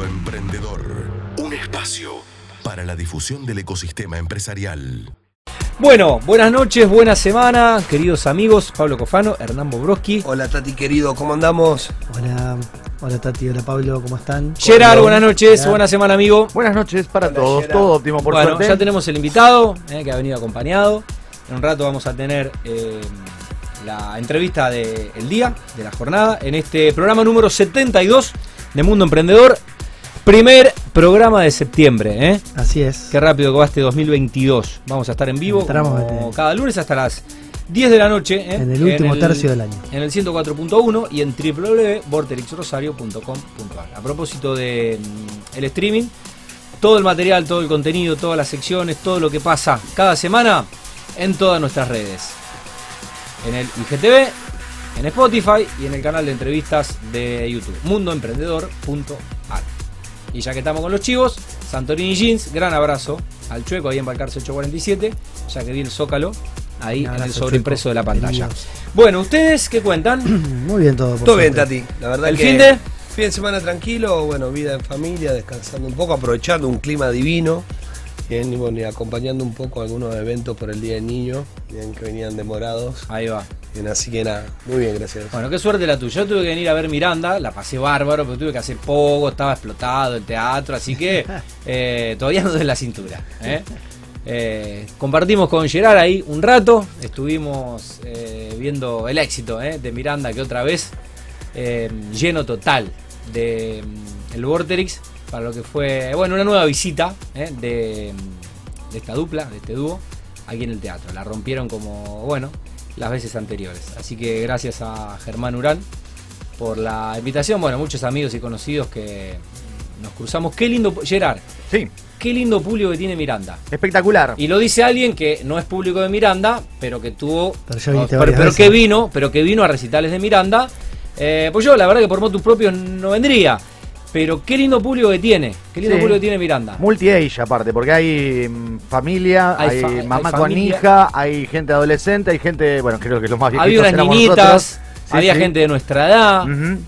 Mundo Emprendedor, un espacio para la difusión del ecosistema empresarial. Bueno, buenas noches, buena semana, queridos amigos. Pablo Cofano, Hernán Bobroski. Hola Tati querido, ¿cómo andamos? Hola, hola Tati, hola Pablo, ¿cómo están? Gerard, buenas noches, buena semana, amigo. Buenas noches para Hola, todos, Gerard. todo óptimo por bueno, suerte. ya tenemos el invitado eh, que ha venido acompañado. En un rato vamos a tener eh, la entrevista del día, de la jornada, en este programa número 72 de Mundo Emprendedor. Primer programa de septiembre, ¿eh? Así es. Qué rápido que va este 2022. Vamos a estar en vivo Entramos como en- cada lunes hasta las 10 de la noche. ¿eh? En el último tercio del año. En el 104.1 y en www.vorterixrosario.com.ar. A propósito de mm, el streaming, todo el material, todo el contenido, todas las secciones, todo lo que pasa cada semana en todas nuestras redes. En el IGTV, en Spotify y en el canal de entrevistas de YouTube, mundoemprendedor.ar. Y ya que estamos con los chivos, Santorini Jeans, gran abrazo al Chueco ahí en Balcarce 847, ya que di el zócalo ahí en el sobreimpreso de la pantalla. Bueno, ¿ustedes qué cuentan? Muy bien todo. por Todo bien. Tati, la verdad ¿El que fin de? fin de semana tranquilo, bueno, vida en familia, descansando un poco, aprovechando un clima divino, bien, y bueno, y acompañando un poco algunos eventos por el Día del Niño, bien, que venían demorados, Ahí va. bien, así que nada, muy bien, gracias. Bueno, qué suerte la tuya. Yo tuve que venir a ver Miranda, la pasé bárbaro, pero tuve que hacer poco, estaba explotado el teatro, así que eh, todavía no doy la cintura. ¿eh? Eh, compartimos con Gerard ahí un rato, estuvimos viendo el éxito de Miranda que otra vez lleno total de mm, el Vorterix para lo que fue, bueno, una nueva visita ¿eh? de, de esta dupla, de este dúo, aquí en el teatro. La rompieron como, bueno, las veces anteriores. Así que gracias a Germán Urán por la invitación. Bueno, muchos amigos y conocidos que nos cruzamos. Qué lindo, Gerard, Sí, qué lindo público que tiene Miranda. espectacular. Y lo dice alguien que no es público de Miranda, pero que tuvo. Pero viniste pero, que vino, pero que vino a recitales de Miranda. Eh, pues yo, la verdad, que por motus propios no vendría. Pero qué lindo público que tiene. Qué lindo Sí. público que tiene Miranda. Multi-age aparte, porque hay mm, familia, Hay hay, fa- hay mamá con familia. hija, hay gente adolescente, hay gente, bueno, creo que los más viejitos Había unas niñitas. Sí, había sí. gente de nuestra edad.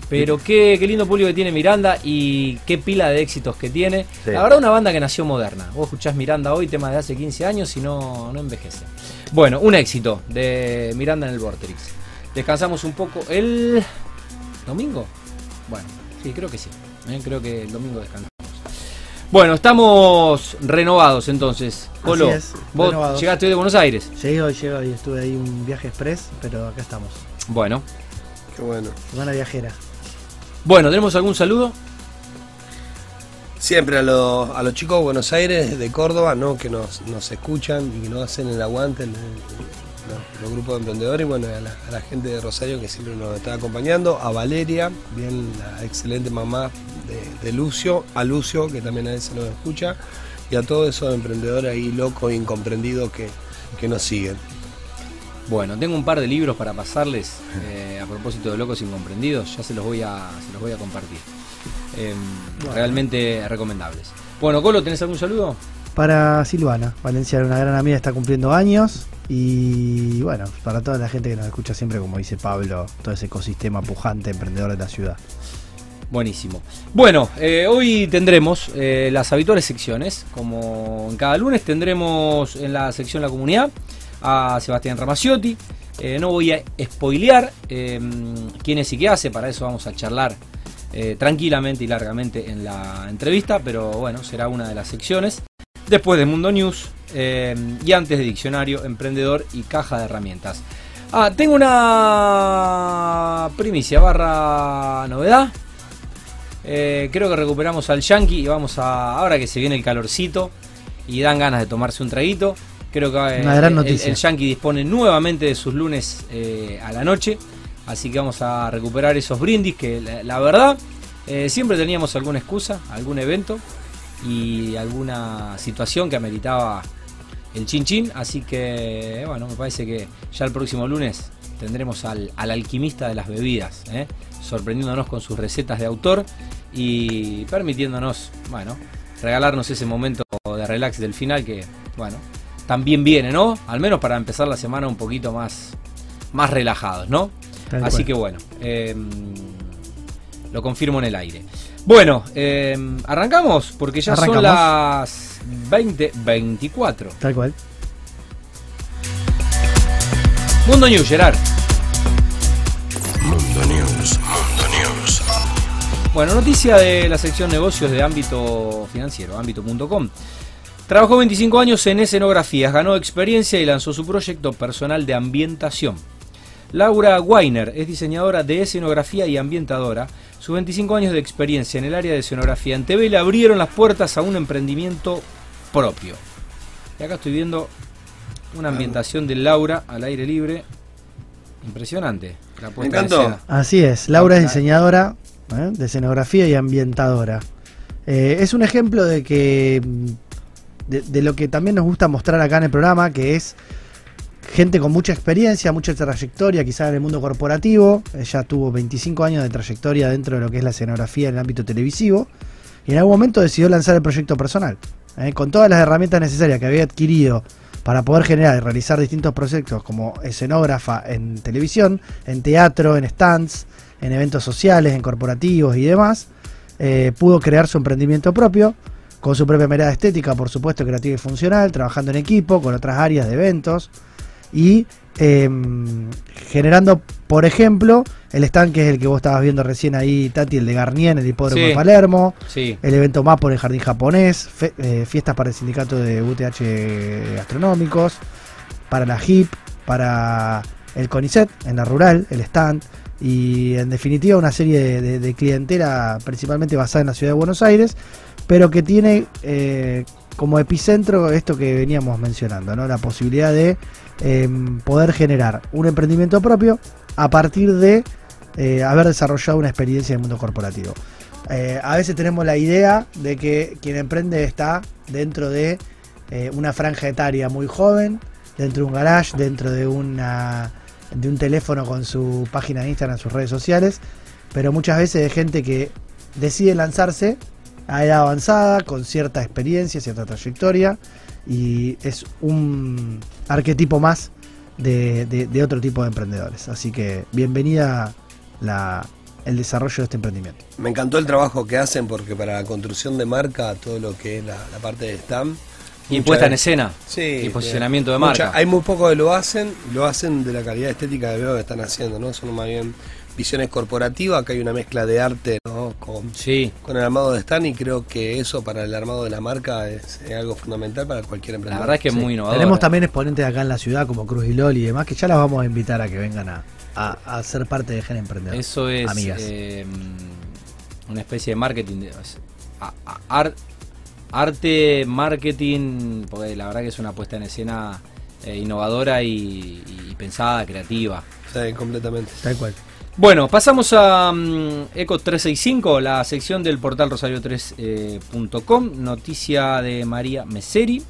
Pero qué, qué lindo público que tiene Miranda y qué pila de éxitos que tiene. La verdad, una banda que nació moderna. Vos escuchás Miranda hoy, tema de hace 15 años y no, no envejece. Bueno, un éxito de Miranda en el Vorterix. Descansamos un poco el domingo. Bueno, sí, creo que sí. ¿Eh? Creo que el domingo descansamos. Bueno, estamos renovados entonces. Colo, es, vos renovados. llegaste hoy de Buenos Aires. Llegué hoy, llegué hoy, estuve ahí un viaje express, pero acá estamos. Bueno, Qué bueno. Semana viajera. bueno, ¿tenemos algún saludo? Siempre a, los- a los chicos de Buenos Aires, de Córdoba, ¿no? que nos, nos escuchan y que nos hacen el aguante, el- los grupos de emprendedores, y bueno, a la, a la gente de Rosario que siempre nos está acompañando, a Valeria, bien la excelente mamá de, de Lucio, a Lucio, que también a veces nos escucha, y a todos esos emprendedores ahí locos e incomprendidos que, que nos siguen. Bueno, tengo un par de libros para pasarles eh, a propósito de Locos Incomprendidos, ya se los voy a, se los voy a compartir. Eh, Realmente recomendables. Bueno, Colo, ¿tenés algún saludo? Para Silvana, Valencia, una gran amiga, está cumpliendo años. Y bueno, para toda la gente que nos escucha siempre, como dice Pablo, todo ese ecosistema pujante, emprendedor de la ciudad. Buenísimo. Bueno, eh, hoy tendremos eh, las habituales secciones. Como en cada lunes tendremos en la sección La Comunidad a Sebastián Ramaciotti. Eh, no voy a spoilear eh, quién es y qué hace, para eso vamos a charlar tranquilamente y largamente en la entrevista, pero bueno, será una de las secciones. Después de Mundo News eh, y antes de Diccionario, Emprendedor y Caja de Herramientas. Ah, tengo una primicia barra novedad. Eh, creo que recuperamos al Yankee y vamos a. Ahora que se viene el calorcito y dan ganas de tomarse un traguito. Creo que eh, Una gran el- noticia. El, Yankee dispone nuevamente de sus lunes eh, a la noche. Así que vamos a recuperar esos brindis que la, la verdad siempre teníamos alguna excusa, algún evento y alguna situación que ameritaba el chin chin. Así que bueno, me parece que ya el próximo lunes tendremos al, al alquimista de las bebidas, ¿eh? sorprendiéndonos con sus recetas de autor y permitiéndonos, bueno, regalarnos ese momento de relax del final que, bueno, también viene, ¿no? Al menos para empezar la semana un poquito más, más relajados, ¿no? Tal Así cual. que bueno, eh, lo confirmo en el aire. Bueno, eh, arrancamos porque ya son las 20.24. Tal cual. Mundo News, Gerard. Mundo News, Mundo News. Bueno, noticia de la sección negocios de ámbito financiero, ámbito.com. Trabajó 25 años en escenografías, ganó experiencia y lanzó su proyecto personal de ambientación. Laura Weiner es diseñadora de escenografía y ambientadora. Sus 25 años de experiencia en el área de escenografía en TV le abrieron las puertas a un emprendimiento propio. Y acá estoy viendo una ambientación de Laura al aire libre. Impresionante. La encantó. Así es, Laura es diseñadora ¿eh? de escenografía y ambientadora. Eh, es un ejemplo de que de, de lo que también nos gusta mostrar acá en el programa, que es gente con mucha experiencia, mucha trayectoria, quizás en el mundo corporativo. Ella tuvo 25 años de trayectoria dentro de lo que es la escenografía en el ámbito televisivo y en algún momento decidió lanzar el proyecto personal. ¿eh? Con todas las herramientas necesarias que había adquirido para poder generar y realizar distintos proyectos como escenógrafa en televisión, en teatro, en stands, en eventos sociales, en corporativos y demás, eh, pudo crear su emprendimiento propio, con su propia mirada estética, por supuesto, creativa y funcional, trabajando en equipo, con otras áreas de eventos y eh, generando, por ejemplo, el stand que es el que vos estabas viendo recién ahí, Tati, el de Garnier, en el hipódromo Sí. de Palermo, Sí. el evento MAPO en el Jardín Japonés, fe- eh, fiestas para el sindicato de UTH gastronómicos, para la HIP, para el CONICET en la rural, el stand, y en definitiva una serie de, de- de clientela principalmente basada en la ciudad de Buenos Aires, pero que tiene eh, como epicentro esto que veníamos mencionando, ¿no? la posibilidad de eh, poder generar un emprendimiento propio a partir de eh, haber desarrollado una experiencia en el mundo corporativo. Eh, a veces tenemos la idea de que quien emprende está dentro de eh, una franja etaria muy joven, dentro de un garage, dentro de una de un teléfono con su página de Instagram, sus redes sociales, pero muchas veces de gente que decide lanzarse a edad avanzada, con cierta experiencia, cierta trayectoria, y es un arquetipo más de otro tipo de emprendedores. Así que bienvenida la- el desarrollo de este emprendimiento. Me encantó el trabajo que hacen porque para la construcción de marca, todo lo que es la, la parte de stand. Y puesta en escena. Sí, y posicionamiento de mucha- marca. Hay muy pocos que lo hacen, lo hacen de la calidad estética que veo que están haciendo, ¿no? Son más bien visiones corporativas, acá hay una mezcla de arte, ¿no? Con, Sí. con el armado de stand y creo que eso para el armado de la marca es, es algo fundamental para cualquier La emprendedor. verdad es que es Sí. muy innovador. Tenemos también exponentes acá en la ciudad como Cruz y Loli y demás, que ya las vamos a invitar a que vengan a, a- a ser parte de Gen Emprendedor. Eso es Amigas. eh, una especie de marketing. de- a- a- ar- arte, marketing, porque la verdad que es una puesta en escena eh, innovadora y, y pensada, creativa. Sí, completamente. Tal cual. Bueno, pasamos a mm, Eco 365, la sección del portal rosario3.com. noticia de María Meseri,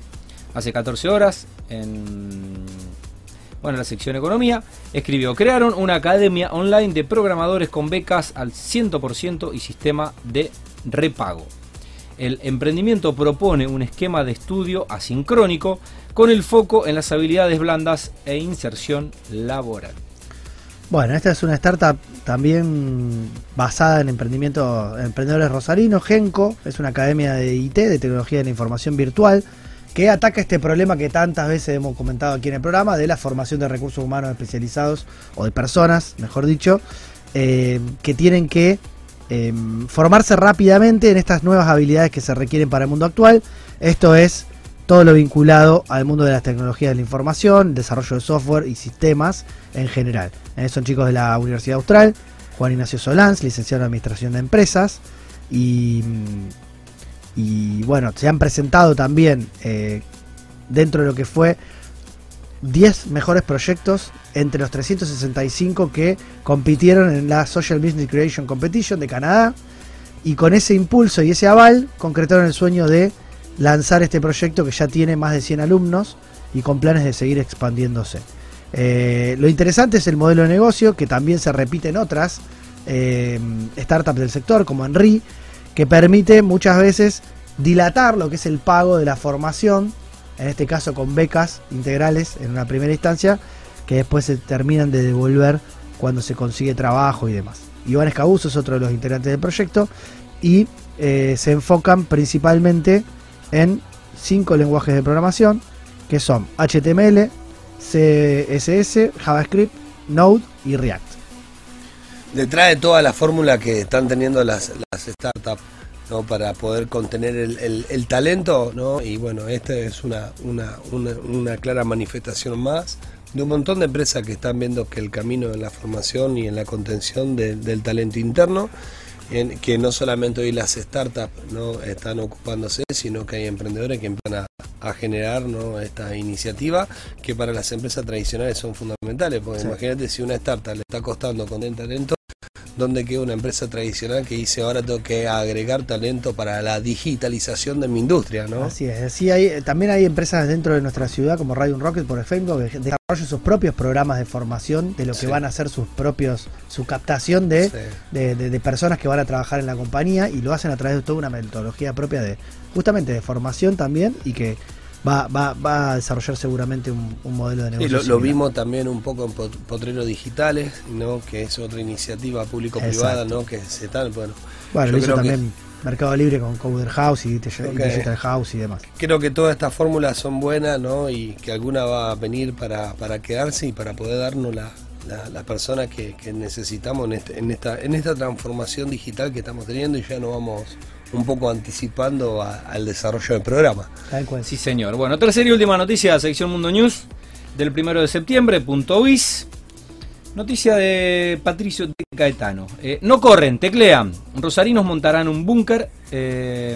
hace 14 horas, en bueno, la sección Economía. Escribió: Crearon una academia online de programadores con becas al 100% y sistema de repago. El emprendimiento propone un esquema de estudio asincrónico con el foco en las habilidades blandas e inserción laboral. Bueno, esta es una startup también basada en emprendimiento, en emprendedores rosarinos. Genco es una academia de IT, de tecnología de la información virtual, que ataca este problema que tantas veces hemos comentado aquí en el programa de la formación de recursos humanos especializados, o de personas, mejor dicho, eh, que tienen que eh, formarse rápidamente en estas nuevas habilidades que se requieren para el mundo actual. Esto es todo lo vinculado al mundo de las tecnologías de la información, desarrollo de software y sistemas en general. Eh, son chicos de la Universidad Austral, Juan Ignacio Solans, licenciado en Administración de Empresas, y, y bueno, se han presentado también eh, dentro de lo que fue 10 mejores proyectos entre los 365 que compitieron en la Social Business Creation Competition de Canadá, y con ese impulso y ese aval concretaron el sueño de lanzar este proyecto que ya tiene más de 100 alumnos y con planes de seguir expandiéndose. Eh, lo interesante es el modelo de negocio que también se repite en otras eh, startups del sector como Enri, que permite muchas veces dilatar lo que es el pago de la formación, en este caso con becas integrales en una primera instancia, que después se terminan de devolver cuando se consigue trabajo y demás. Iván Escabuso es otro de los integrantes del proyecto y eh, se enfocan principalmente en cinco lenguajes de programación que son HTML, CSS, JavaScript, Node y React. Detrás de toda la fórmula que están teniendo las, las startups ¿no? para poder contener el, el- el talento, ¿no? y bueno, esta es una, una, una, una clara manifestación más de un montón de empresas que están viendo que el camino en la formación y en la contención de- del talento interno, en, que no solamente hoy las startups no están ocupándose, sino que hay emprendedores que empiezan a, a generar ¿no? esta iniciativa que para las empresas tradicionales son fundamentales, porque Sí. imagínate si una startup le está costando contener talento, ¿dónde queda una empresa tradicional que dice ahora tengo que agregar talento para la digitalización de mi industria? ¿no? Así es, sí, hay, también hay empresas dentro de nuestra ciudad como Radio Rocket, por ejemplo, que desarrollan sus propios programas de formación de lo que Sí. van a hacer sus propios, su captación de, Sí. de, de- de personas que van a trabajar en la compañía y lo hacen a través de toda una metodología propia de justamente de formación también y que va, va, va a desarrollar seguramente un, un modelo de negocio. lo, lo vimos también un poco en Pot- Potreros Digitales, ¿no? que es otra iniciativa público-privada. ¿no? que se están, bueno, Bueno, yo lo hizo creo que- también Mercado Libre con Coder House y Digi- y. Digital House y demás. creo que todas estas fórmulas son buenas ¿no? y que alguna va a venir para, para quedarse y para poder darnos la, la, la persona que, que necesitamos en, este- en, esta, en esta transformación digital que estamos teniendo y ya nos vamos un poco anticipando a- al desarrollo del programa. Tal cual. Sí, señor. Bueno, tercera y última noticia, sección Mundo News, del primero de septiembre, punto bis. Noticia de Patricio de Caetano. Eh, no corren, teclean. Rosarinos montarán un búnker eh,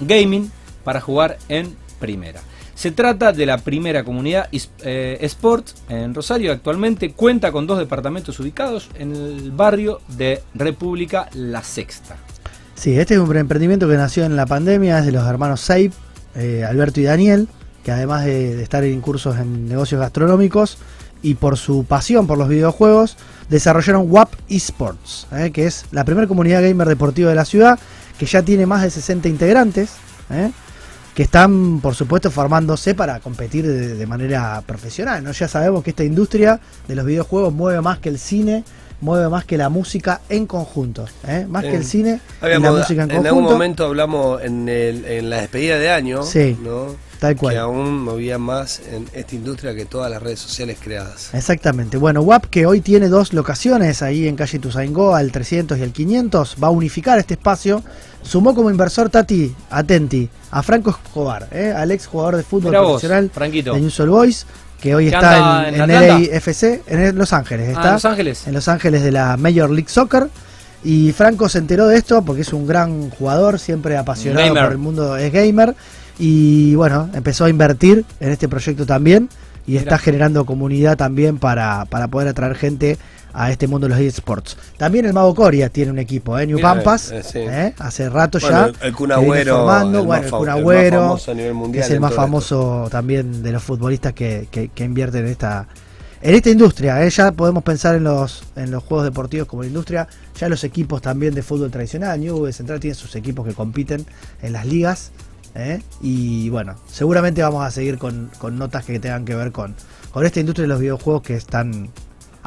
gaming para jugar en primera. Se trata de la primera comunidad eh, sport en Rosario. Actualmente cuenta con dos departamentos ubicados en el barrio de República La Sexta. Sí, este es un emprendimiento que nació en la pandemia, es de los hermanos Seib, eh, Alberto y Daniel, que además de, de estar en cursos en negocios gastronómicos y por su pasión por los videojuegos, desarrollaron WAP Esports, eh, que es la primera comunidad gamer deportiva de la ciudad, que ya tiene más de 60 integrantes, eh, que están, por supuesto, formándose para competir de, de manera profesional. ¿no? Ya sabemos que esta industria de los videojuegos mueve más que el cine, mueve más que la música en conjunto, eh, más que el cine y Habíamos- la música en, en algún conjunto. momento hablamos en, el- en la despedida de año, Sí, ¿no? Tal que cual. aún movía más en esta industria que todas las redes sociales creadas. Exactamente. Bueno, WAP, que hoy tiene dos locaciones ahí en calle Tuzaingó, al 300 y al 500, va a unificar este espacio. Sumó como inversor Tati, atenti, a Franco Escobar, ¿eh? al ex jugador de fútbol Mirá vos, profesional Franquito. de Newell's Boys, que hoy ¿Que está en, en en? LAFC, en Los Ángeles. Ah, Está en Los Ángeles. en Los Ángeles de la Major League Soccer. Y Franco se enteró de esto porque es un gran jugador, siempre apasionado Gamer. por el mundo, es gamer. Y bueno, empezó a invertir en este proyecto también. Y está generando comunidad también para, para poder atraer gente a este mundo de los eSports. También el Mago Coria tiene un equipo, ¿eh? New Pampas, eh, sí. ¿eh? hace rato Bueno, ya. el- el Kun que viene Agüero, formando. el bueno, el fa- Kun el más Agüero, famoso a nivel que mundial es el más esto. famoso también de los futbolistas que, que, que invierten en esta en esta industria. ¿eh? Ya podemos pensar en los en los juegos deportivos como industria. Ya los equipos también de fútbol tradicional, New Central tiene sus equipos que compiten en las ligas. ¿eh? Y bueno, seguramente vamos a seguir con, con notas que tengan que ver con, con esta industria de los videojuegos que es tan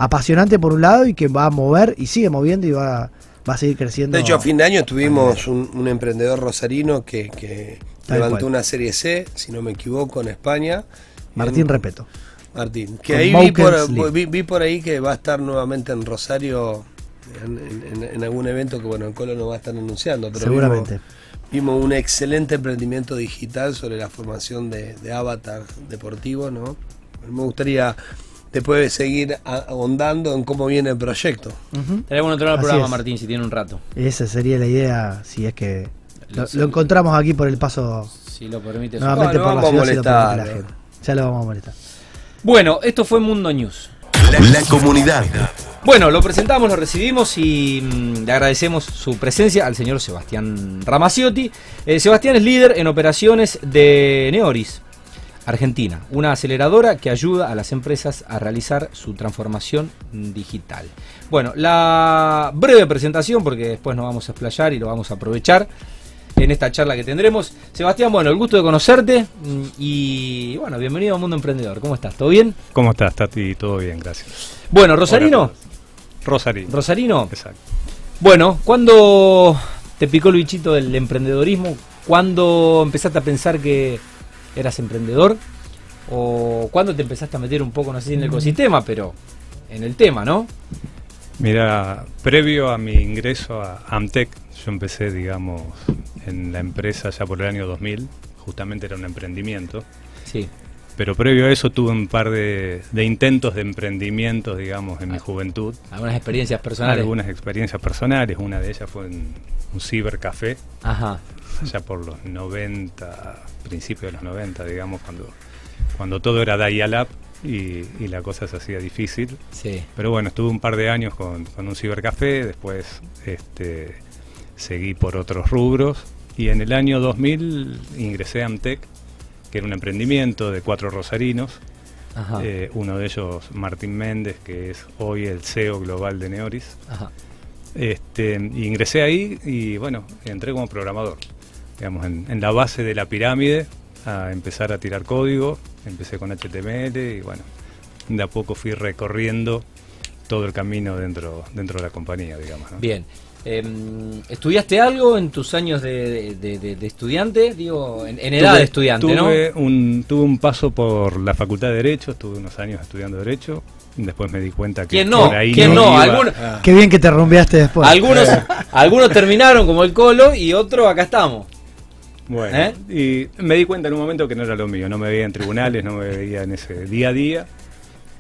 apasionante por un lado y que va a mover y sigue moviendo y va, va a seguir creciendo. De hecho, a fin de año tuvimos un, un emprendedor rosarino que, levantó cual. una serie C, si no me equivoco, en España. Martín En- Repeto. Martín, que ahí vi por, vi, vi por ahí que va a estar nuevamente en Rosario en, en- en algún evento que bueno, en Colo no va a estar anunciando, pero Seguramente. Vimos, vimos un excelente emprendimiento digital sobre la formación de, de avatar deportivo, ¿no? Me gustaría después seguir a- ahondando en cómo viene el proyecto. Estaría bueno entrar al programa, es. Martín, si tiene un rato. Esa sería la idea, si es que lo, encontramos aquí por el paso Si lo permite. nuevamente Bueno, por la ciudad, si lo permite la gente. Ya lo vamos a molestar. Bueno, esto fue Mundo News. La comunidad. Bueno, lo presentamos, lo recibimos y mm, le agradecemos su presencia al señor Sebastián Ramaciotti. Eh, Sebastián es líder en operaciones de Neoris, Argentina, una aceleradora que ayuda a las empresas a realizar su transformación digital. Bueno, la breve presentación, porque después nos vamos a explayar y lo vamos a aprovechar en esta charla que tendremos. Sebastián, bueno, el gusto de conocerte mm, y bueno, bienvenido a Mundo Emprendedor. ¿Cómo estás? ¿Todo bien? ¿Cómo estás, Tati? Todo bien, gracias. Bueno, Rosarino. Hola. Rosarino. Rosarino. Exacto. Bueno, ¿cuándo te picó el bichito del emprendedorismo? ¿Cuándo empezaste a pensar que eras emprendedor? ¿O cuándo te empezaste a meter un poco, no sé si en el ecosistema, pero en el tema, ¿no? Mira, previo a mi ingreso a Amtec, yo empecé, digamos, en la empresa ya por el año 2000, justamente era un emprendimiento, Sí. pero previo a eso tuve un par de, de intentos de emprendimientos, digamos, en mi Ah. juventud. Algunas experiencias personales. Algunas experiencias personales, una de ellas fue en un cibercafé, Ajá. ya por los 90, principios de los 90, digamos, cuando, cuando todo era dial-up y, y la cosa se hacía difícil. Sí. Pero bueno, estuve un par de años con, con un cibercafé, después este, seguí por otros rubros y en el año 2000 ingresé a Amtec, que era un emprendimiento de cuatro rosarinos, Ajá. eh, uno de ellos Martín Méndez, que es hoy el CEO global de Neoris. Ajá. Este, ingresé ahí y bueno, entré como programador, digamos, en, en la base de la pirámide a empezar a tirar código, empecé con HTML y bueno, de a poco fui recorriendo todo el camino dentro, dentro de la compañía, digamos. ¿no? Bien. Em, ¿Estudiaste algo en tus años de, de- de- de estudiante? Digo, en, en edad Tuve- de estudiante, ¿no? tuve Un, tuve un paso por la Facultad de Derecho, estuve unos años estudiando Derecho, después me di cuenta que ¿Quién no? por ahí ¿Quién no? iba. Alguno- Qué bien que te rumbeaste después. algunos, algunos terminaron como el Colo y otros acá estamos. Bueno, ¿Eh? y me di cuenta en un momento que no era lo mío, no me veía en tribunales, no me veía en ese día a día.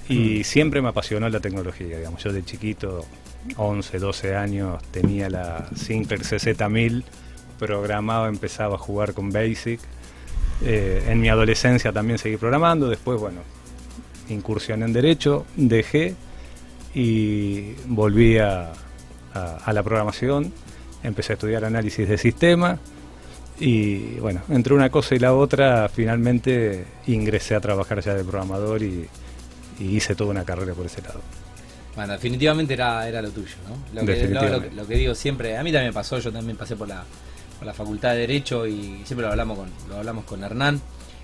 Mm. y siempre me apasionó la tecnología, digamos, yo de chiquito, 11, 12 años, tenía la Sinclair CZ1000, programaba, empezaba a jugar con Basic, Eh, en mi adolescencia también seguí programando, después, bueno, incursioné en Derecho, dejé y volví a, a- a la programación, empecé a estudiar análisis de sistemas y bueno, entre una cosa y la otra finalmente ingresé a trabajar ya de programador y, y hice toda una carrera por ese lado. Bueno, definitivamente era, era lo tuyo, ¿no? Lo que, lo, Definitivamente. lo- lo que digo siempre, a mí también me pasó, yo también pasé por la, por la facultad de Derecho y siempre lo hablamos con, lo hablamos con Hernán.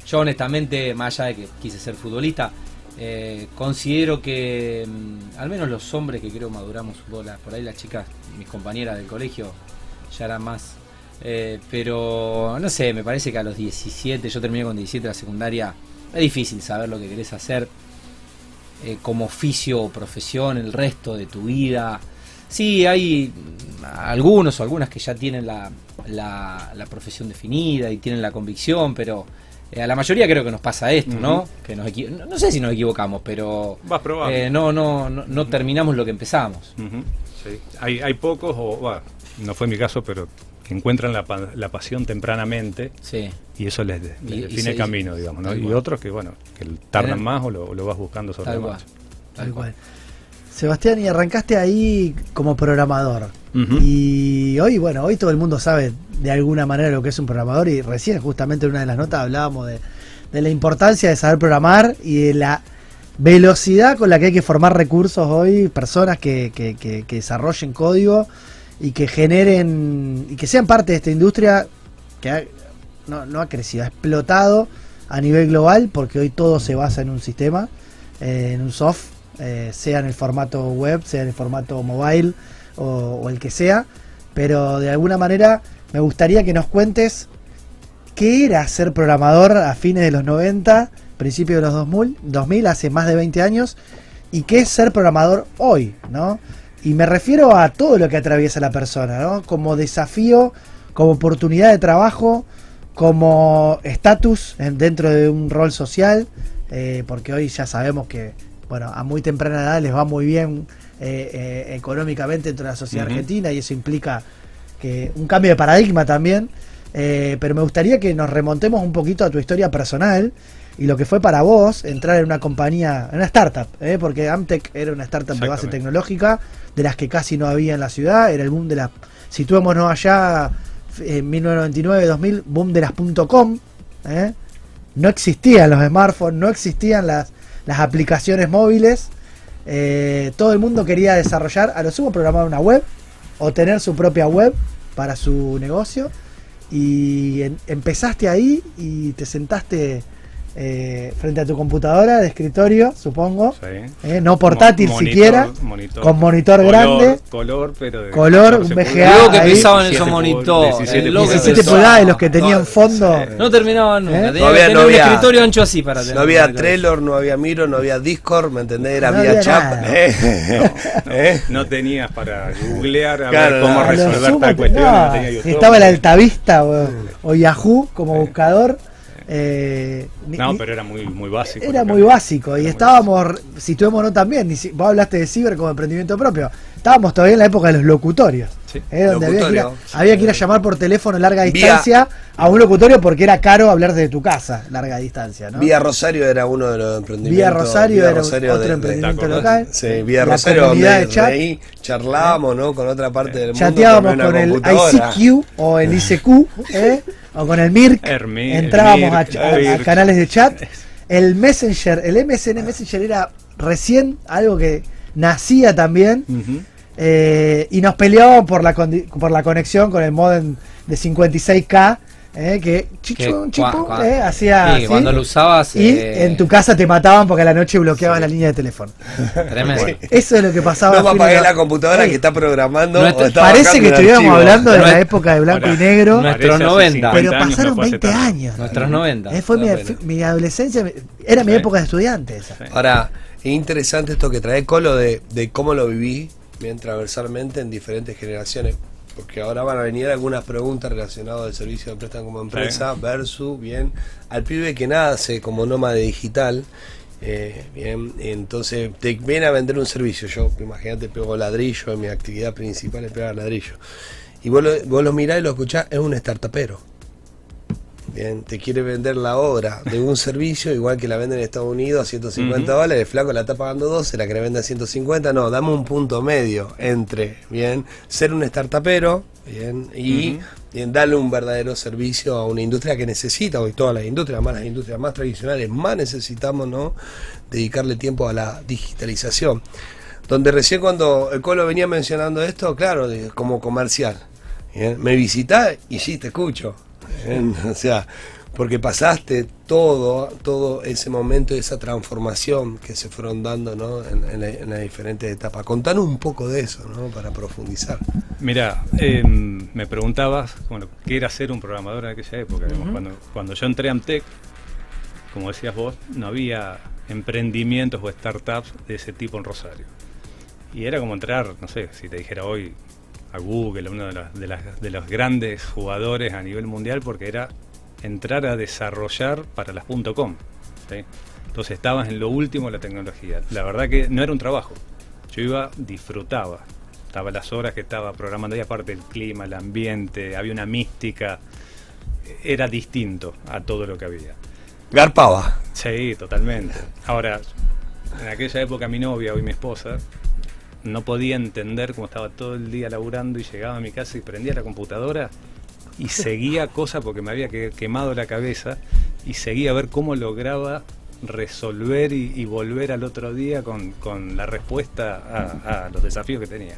Yo honestamente, más allá de que quise ser futbolista, eh, considero que mm, al menos los hombres que creo maduramos un poco, la- por ahí las chicas, mis compañeras del colegio, ya eran más. Eh, pero no sé, me parece que a los 17, yo terminé con 17 la secundaria, es difícil saber lo que querés hacer eh, como oficio o profesión el resto de tu vida. Sí, hay algunos o algunas que ya tienen la, la, la profesión definida y tienen la convicción, pero eh, a la mayoría creo que nos pasa esto, ¿no? Que nos no, no sé si nos equivocamos, pero Vas eh, no, no, no, no terminamos lo que empezamos. Sí. hay, hay pocos, o bueno, no fue mi caso, pero que encuentran la, la pasión tempranamente Sí. y eso les, les Y- y define se- el camino, digamos. Y cual. otros que, bueno, que tardan más o lo, lo vas buscando sobre Tal la marcha. Tal Tal cual. cual. Sebastián, y arrancaste ahí como programador. Y hoy, bueno, hoy todo el mundo sabe de alguna manera lo que es un programador y recién justamente en una de las notas hablábamos de, de la importancia de saber programar y de la velocidad con la que hay que formar recursos hoy, personas que, que- que- que desarrollen código y que generen y que sean parte de esta industria que ha- no, ha crecido, ha explotado a nivel global porque hoy todo se basa en un sistema, eh, en un soft, eh, sea en el formato web, sea en el formato mobile o, o el que sea, pero de alguna manera me gustaría que nos cuentes qué era ser programador a fines de los 90, principios de los 2000, 2000 hace más de 20 años, y qué es ser programador hoy, ¿no? Y me refiero a todo lo que atraviesa la persona, ¿no? Como desafío, como oportunidad de trabajo, como estatus en- dentro de un rol social, eh, porque hoy ya sabemos que, bueno, a muy temprana edad les va muy bien eh, eh, económicamente dentro de la sociedad argentina y eso implica que un cambio de paradigma también. Eh, pero me gustaría que nos remontemos un poquito a tu historia personal y lo que fue para vos entrar en una compañía, en una startup, ¿eh? porque Amtec era una startup de base tecnológica, de las que casi no había en la ciudad, era el boom de las, situémonos allá en 1999-2000, boom de las .com, ¿eh? no existían los smartphones, no existían las, las aplicaciones móviles, eh, todo el mundo quería desarrollar, a lo sumo programar una web o tener su propia web para su negocio y en- empezaste ahí y te sentaste eh, frente a tu computadora de escritorio, supongo. Sí. Eh, no portátil Mo- monitor- siquiera, monitor. con monitor Color- grande. Color, pero de Color, 14 un VGA. Luego que 17 esos monitores. 17 el logo que 17 pulgadas. pulgadas de los que tenían No, fondo. sí. No terminaban nunca. ¿Eh? Tenía No había- que tener no un había- escritorio ancho así para tener No había. Trello, no había Miro, no había Discord, ¿me entendés? Era No vía había chat. ¿Eh? ¿Eh? No tenías para googlear a Claro, ver cómo resolver tal cuestión. no, no tenía si YouTube. estaba el Altavista o, o Yahoo como buscador. Eh, No, ni- pero era muy, muy básico. Era muy básico y Era estábamos, situémonos también, ni si- vos hablaste de ciber como emprendimiento propio, estábamos todavía en la época de los locutorios, Sí. ¿eh? donde había que, ir a, había que ir a llamar por teléfono a larga Vía- distancia a un locutorio porque era caro hablar desde tu casa, larga distancia, ¿no? Vía Rosario era uno de los emprendimientos. Vía Rosario Vía era Rosario otro de- emprendimiento local. Sí, Vía La Rosario, donde de chat. ahí charlábamos, ¿no? Con otra parte del mundo. Chateábamos con una el. ICQ o el ICQ, ¿eh? o con el el entrábamos a, Mirk, ch- a- a Mirk. canales de chat. El Messenger, el MSN Messenger era recién algo que nacía también eh, y nos peleábamos por la, por la conexión con el modem de 56K. Eh, que cua- cua- eh, hacía Sí, así. cuando lo usabas. y eh, en tu casa te mataban porque a la noche bloqueabas la línea de teléfono. Tremendo. Eso es lo que pasaba. No me apagué la computadora Ey, que está programando. Nuestro- o está Parece que estuviéramos archivo. hablando de la época de blanco Ahora, y negro, Nuestros Parece hace 90. 50 pero no pasaron hace 20 tanto. años. Nuestros 90. Eh, fue mi, mi adolescencia, era mi época de estudiante esa. Ahora, es interesante esto que trae Colo de, de cómo lo viví bien transversalmente en diferentes generaciones. Porque ahora van a venir algunas preguntas relacionadas al servicio de préstamo como empresa versus, bien, al pibe que nace como nómade digital. eh, bien, entonces te viene a vender un servicio. Yo, imagínate, pego ladrillo, mi actividad principal es pegar ladrillo. Y vos lo, vos lo mirás y lo escuchás, es un startupero. Bien, te quiere vender la obra de un servicio, igual que la venden en Estados Unidos a 150 Ujú. dólares, el flaco la está pagando 12, la que la vende a 150, no, dame un punto medio entre, bien, ser un startupero, bien, y bien, darle un verdadero servicio a una industria que necesita, hoy todas las industrias, más las industrias más tradicionales, más necesitamos, ¿no? Dedicarle tiempo a la digitalización. Donde recién cuando el Colo venía mencionando esto, claro, como comercial. Bien, Me visitás y sí, te escucho. O sea, porque pasaste todo, todo ese momento, esa transformación que se fueron dando ¿no? en, en la- en las diferentes etapas. Contanos un poco de eso, ¿no? Para profundizar. Mira, em, me preguntabas, bueno, qué era ser un programador en aquella época. cuando yo entré a Amtec, como decías vos, no había emprendimientos o startups de ese tipo en Rosario. Y era como entrar, no sé, si te dijera hoy a Google, uno de, las- de, las- de los grandes jugadores a nivel mundial, porque era entrar a desarrollar para las .com. ¿sí? Entonces estabas en lo último de la tecnología. La verdad que no era un trabajo. Yo iba, disfrutaba. Estaba las horas que estaba programando y aparte el clima, el ambiente, había una mística. Era distinto a todo lo que había. Garpaba. Sí, totalmente. Ahora, en aquella época mi novia, hoy mi esposa, no podía entender cómo estaba todo el día laburando y llegaba a mi casa y prendía la computadora y seguía cosas porque me había que- quemado la cabeza y seguía a ver cómo lograba resolver y, y volver al otro día con, con la respuesta a, a los desafíos que tenía.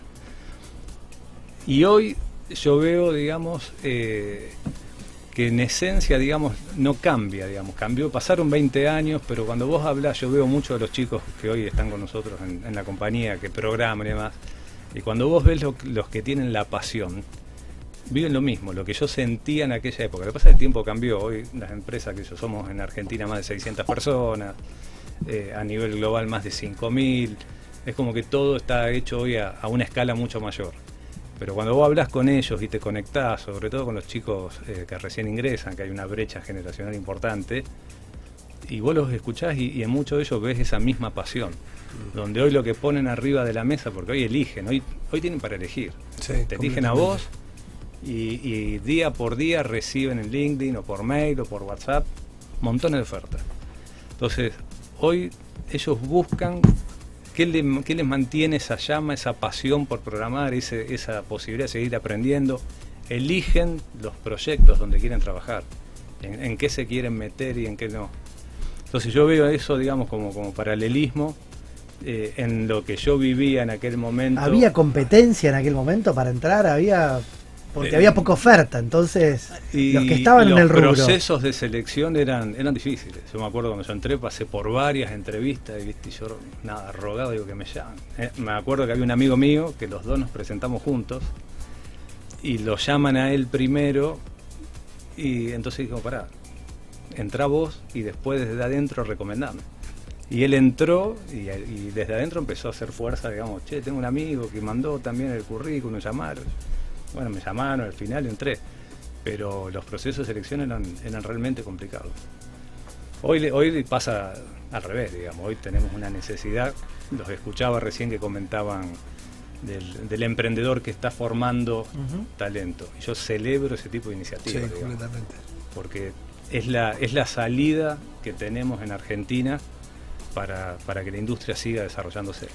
Y hoy yo veo, digamos, eh, que en esencia, digamos, no cambia, digamos, cambió, pasaron 20 años, pero cuando vos hablas, yo veo muchos de los chicos que hoy están con nosotros en, la compañía, que programan y demás, y cuando vos ves lo- los que tienen la pasión, viven lo mismo, lo que yo sentía en aquella época. Lo que pasa es que el tiempo cambió, hoy las empresas que yo somos en Argentina más de 600 personas, eh, a nivel global más de 5.000, es como que todo está hecho hoy a una escala mucho mayor. Pero cuando vos hablas con ellos y te conectás, sobre todo con los chicos eh, que recién ingresan, que hay una brecha generacional importante, y vos los escuchás y, y en muchos de ellos ves esa misma pasión. Donde hoy lo que ponen arriba de la mesa, porque hoy eligen, hoy, hoy tienen para elegir. Sí, te eligen a vos y, y día por día reciben en LinkedIn o por mail o por WhatsApp montones de ofertas. Entonces, hoy ellos buscan qué, le- qué les mantiene esa llama, esa pasión por programar, ese- esa posibilidad de seguir aprendiendo. Eligen los proyectos donde quieren trabajar, en, en qué se quieren meter y en qué no. Entonces yo veo eso, digamos, como, como paralelismo eh, en lo que yo vivía en aquel momento. ¿Había competencia en aquel momento para entrar? ¿Había porque Eh, había poca oferta, entonces Y los que estaban en los el rubro. procesos de selección eran, eran difíciles. Yo me acuerdo cuando yo entré, pasé por varias entrevistas y, ¿viste? y yo, nada, rogado, digo que me llaman. Eh, me acuerdo que había un amigo mío que los dos nos presentamos juntos y lo llaman a él primero y entonces dijo, pará, entra vos y después desde adentro recomendame. Y él entró y, y desde adentro empezó a hacer fuerza, digamos, che, tengo un amigo que mandó también el currículum, llamaron. Bueno, me llamaron, al final entré. Pero los procesos de selección eran, eran realmente complicados. Hoy, hoy pasa al revés, digamos. Hoy tenemos una necesidad. Los escuchaba recién que comentaban del, del emprendedor que está formando talento. Y yo celebro ese tipo de Sí, iniciativas, digamos, completamente. porque es la, es la salida que tenemos en Argentina para, para que la industria siga desarrollándose.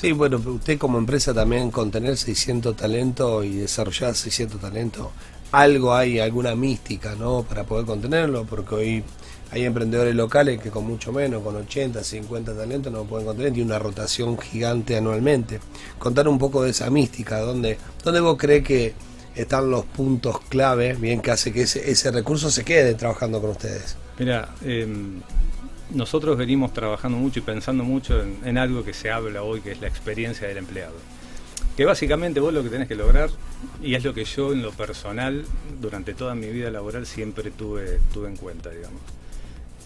Sí, bueno, usted como empresa también con tener 600 talentos y desarrollar 600 talentos, algo hay, alguna mística, ¿no? Para poder contenerlo, porque hoy hay emprendedores locales que con mucho menos, con 80, 50 talentos no pueden contener, tiene una rotación gigante anualmente. Contar un poco de esa mística, ¿dónde, dónde vos crees que están los puntos clave, bien que hace que ese, recurso se quede trabajando con ustedes? Mira, em, nosotros venimos trabajando mucho y pensando mucho en, algo que se habla hoy, que es la experiencia del empleado. Que básicamente vos lo que tenés que lograr, y es lo que yo en lo personal, durante toda mi vida laboral, siempre tuve, tuve en cuenta, digamos.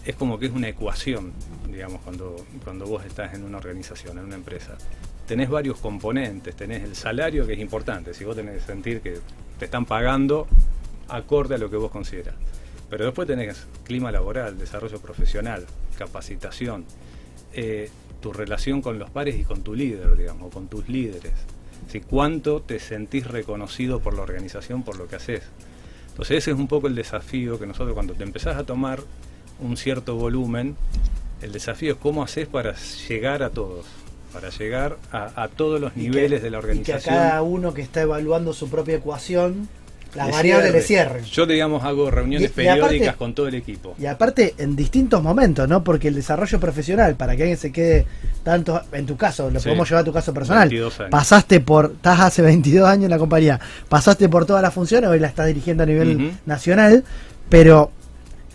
Es como que es una ecuación, digamos, cuando, cuando vos estás en una organización, en una empresa. Tenés varios componentes, tenés el salario, que es importante, si vos tenés que sentir que te están pagando acorde a lo que vos consideras. Pero después tenés clima laboral, desarrollo profesional, capacitación, eh, tu relación con los pares y con tu líder, digamos, con tus líderes. Si cuánto te sentís reconocido por la organización, por lo que haces. Entonces ese es un poco el desafío que nosotros cuando te empezás a tomar un cierto volumen, el desafío es cómo haces para llegar a todos, para llegar a, a todos los Y niveles que- de la Y que a organización. cada uno que está evaluando su propia ecuación, las Le variables cierre. le cierren. Yo, digamos, hago reuniones Y- y aparte- periódicas con todo el equipo. Y aparte, en distintos momentos, ¿no? Porque el desarrollo profesional, para que alguien se quede tanto, en tu caso, lo Sí. podemos llevar a tu caso personal. 22 años. Pasaste por, estás hace 22 años en la compañía, pasaste por todas las funciones, hoy la estás dirigiendo a nivel nacional, pero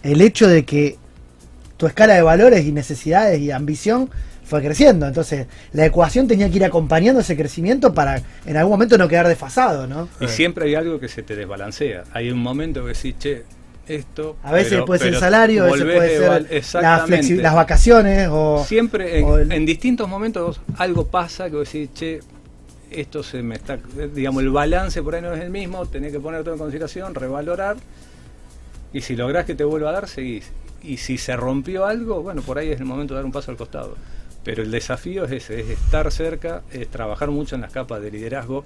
el hecho de que tu escala de valores y necesidades y ambición fue creciendo, entonces la ecuación tenía que ir acompañando ese crecimiento para en algún momento no quedar desfasado, ¿no? Y siempre hay algo que se te desbalancea. Hay un momento que decís, che, esto. A veces pero- puede ser el salario, a veces puede de ser las vacaciones o... Siempre en, o el- en distintos momentos algo pasa que vos decís, che, esto se me está. Digamos, el balance por ahí no es el mismo, tenés que poner todo en consideración, revalorar. Y si lográs que te vuelva a dar, seguís. Y si se rompió algo, bueno, por ahí es el momento de dar un paso al costado. Pero el desafío es ese, es estar cerca, es trabajar mucho en las capas de liderazgo,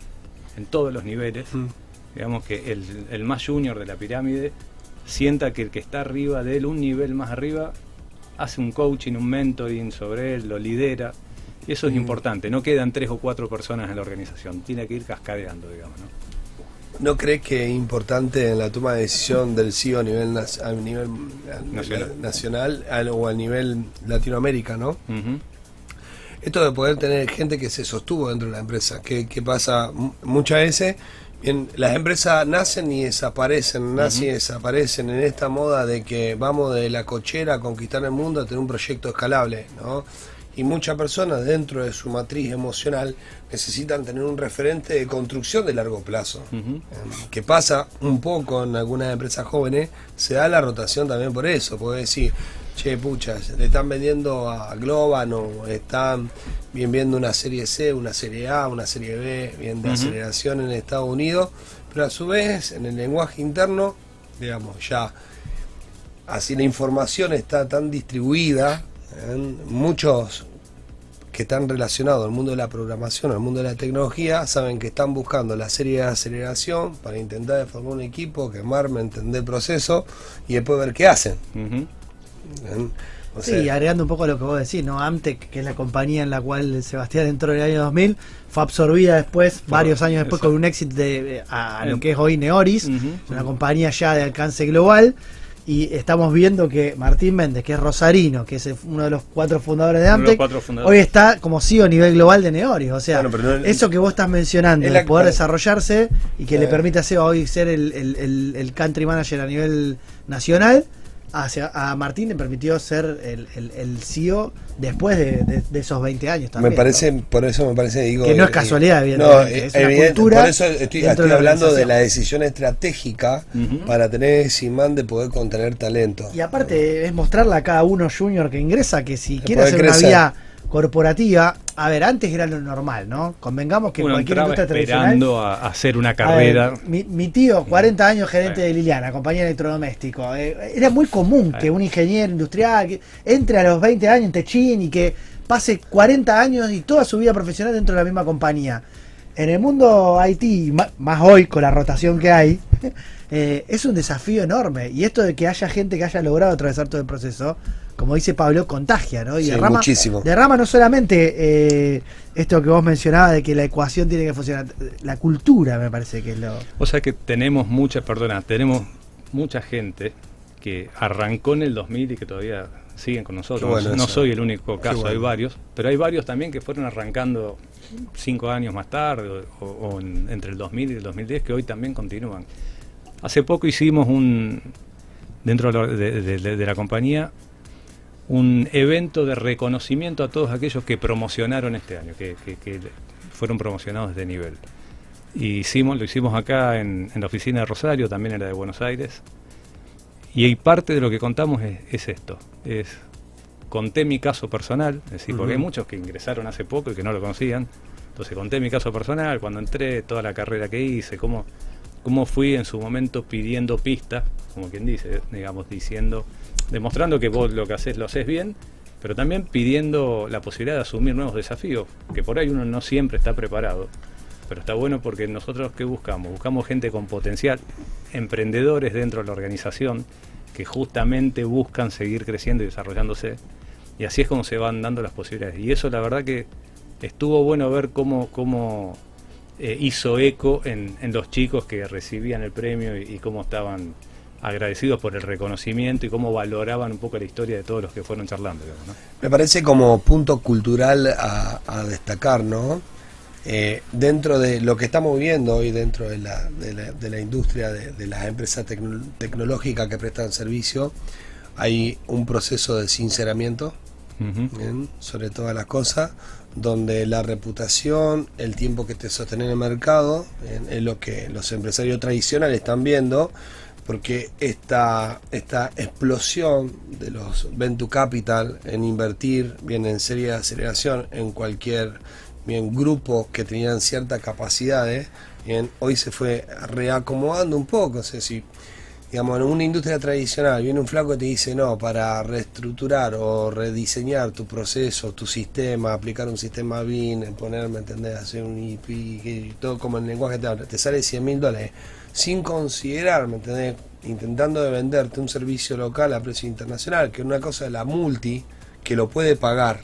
en todos los niveles. Mm. Digamos que el, el más junior de la pirámide sienta que el que está arriba de él, un nivel más arriba, hace un coaching, un mentoring sobre él, lo lidera. Y eso es Mm. importante. No quedan tres o cuatro personas en la organización. Tiene que ir cascadeando, digamos. ¿no? ¿No crees que es importante en la toma de decisión del CEO a nivel, a nivel Nacional. nacional al- o a nivel Latinoamérica, ¿no? Esto de poder tener gente que se sostuvo dentro de la empresa, que, que pasa mu- muchas veces, bien, las empresas nacen y desaparecen, nacen y desaparecen en esta moda de que vamos de la cochera a conquistar el mundo a tener un proyecto escalable, ¿no? Y muchas personas dentro de su matriz emocional necesitan tener un referente de construcción de largo plazo. Eh, que pasa un poco en algunas empresas jóvenes, se da la rotación también por eso, puede decir, che, pucha, le están vendiendo a Globan o están bien viendo una serie C, una serie A, una serie B, bien de aceleración en Estados Unidos, pero a su vez en el lenguaje interno, digamos, ya así la información está tan distribuida, en muchos que están relacionados al mundo de la programación, al mundo de la tecnología, saben que están buscando la serie de aceleración para intentar formar un equipo, quemarme, entender el proceso y después ver qué hacen. ¿eh? O Sí, sea, agregando un poco a lo que vos decís, ¿no? Amtec, que es la compañía en la cual Sebastián entró en el año 2000, fue absorbida después, varios años después, exacto. con un éxito de, a lo que es hoy Neoris, una compañía ya de alcance global, y estamos viendo que Martín Méndez, que es rosarino, que es el- uno de los cuatro fundadores de Amtec, fundadores. hoy está como CEO a nivel global de Neoris. O sea, no- eso que vos estás mencionando, la- poder desarrollarse y que le Eh. permite a Seba hoy ser el, el- el- el country manager a nivel nacional, hacia, a Martín le permitió ser el, el- el CEO después de, de- de esos 20 años también. me parece, ¿no? por eso me parece, digo. Que no es eh, casualidad, evidentemente, eh, es una evidente, cultura por eso estoy, de hablando de la decisión estratégica para tener ese imán de poder contener talento. Y aparte es mostrarle a cada uno junior que ingresa que si quiere hacer una vía corporativa, a ver, antes era lo normal, ¿no? Convengamos que Uno cualquier industria tradicional... esperando a, a hacer una ver, carrera. mi, mi tío, 40 años gerente de Liliana, compañía de electrodoméstico. eh, era muy común que un ingeniero industrial que entre a los 20 años en Techín y que pase 40 años y toda su vida profesional dentro de la misma compañía. En el mundo IT, más hoy con la rotación que hay, eh, es un desafío enorme. Y esto de que haya gente que haya logrado atravesar todo el proceso, como dice Pablo, contagia, ¿no? Y Sí, derrama, muchísimo. derrama no solamente eh, esto que vos mencionabas de que la ecuación tiene que funcionar, la cultura me parece que es lo... O sea que tenemos mucha, perdona, tenemos mucha gente que arrancó en el 2000 y que todavía siguen con nosotros. Bueno no eso. soy el único caso, bueno. hay varios, pero hay varios también que fueron arrancando cinco años más tarde o, o en- entre el 2000 y el 2010 que hoy también continúan. Hace poco hicimos un, dentro de, la- de- de- de- de la compañía, un evento de reconocimiento a todos aquellos que promocionaron este año, que, que- que fueron promocionados de nivel. Y hicimos, lo hicimos acá en, en la oficina de Rosario, también en la de Buenos Aires. Y hay parte de lo que contamos es, es esto. Es, conté mi caso personal, es decir, porque hay muchos que ingresaron hace poco y que no lo conocían. Entonces conté mi caso personal, cuando entré, toda la carrera que hice, cómo, cómo fui en su momento pidiendo pistas, como quien dice, digamos, diciendo, demostrando que vos lo que haces lo haces bien, pero también pidiendo la posibilidad de asumir nuevos desafíos, que por ahí uno no siempre está preparado. Pero está bueno porque nosotros qué buscamos? Buscamos gente con potencial, emprendedores dentro de la organización que justamente buscan seguir creciendo y desarrollándose. Y así es como se van dando las posibilidades. Y eso la verdad que estuvo bueno ver cómo, cómo eh, hizo eco en, en los chicos que recibían el premio y, y cómo estaban agradecidos por el reconocimiento y cómo valoraban un poco la historia de todos los que fueron charlando. digamos, ¿no? Me parece como punto cultural a, a destacar, ¿no? Eh, dentro de lo que estamos viendo hoy dentro de la, de la, de la industria de, de las empresas tecno- tecnológicas que prestan servicio, hay un proceso de sinceramiento sobre todas las cosas, donde la reputación, el tiempo que te sostiene en el mercado, es lo que los empresarios tradicionales están viendo, porque esta, esta explosión de los venture capital en invertir, bien en serie de aceleración, en cualquier bien grupo que tenían ciertas capacidades, bien, hoy se fue reacomodando un poco, o sea, si digamos, en una industria tradicional viene un flaco y te dice, no, para reestructurar o rediseñar tu proceso, tu sistema, aplicar un sistema BIN, ponerme, ¿entendés? Hacer un IP, todo como el lenguaje te te sale 100 mil dólares, sin considerar, ¿me entendés? Intentando de venderte un servicio local a precio internacional, que una cosa es la multi, que lo puede pagar.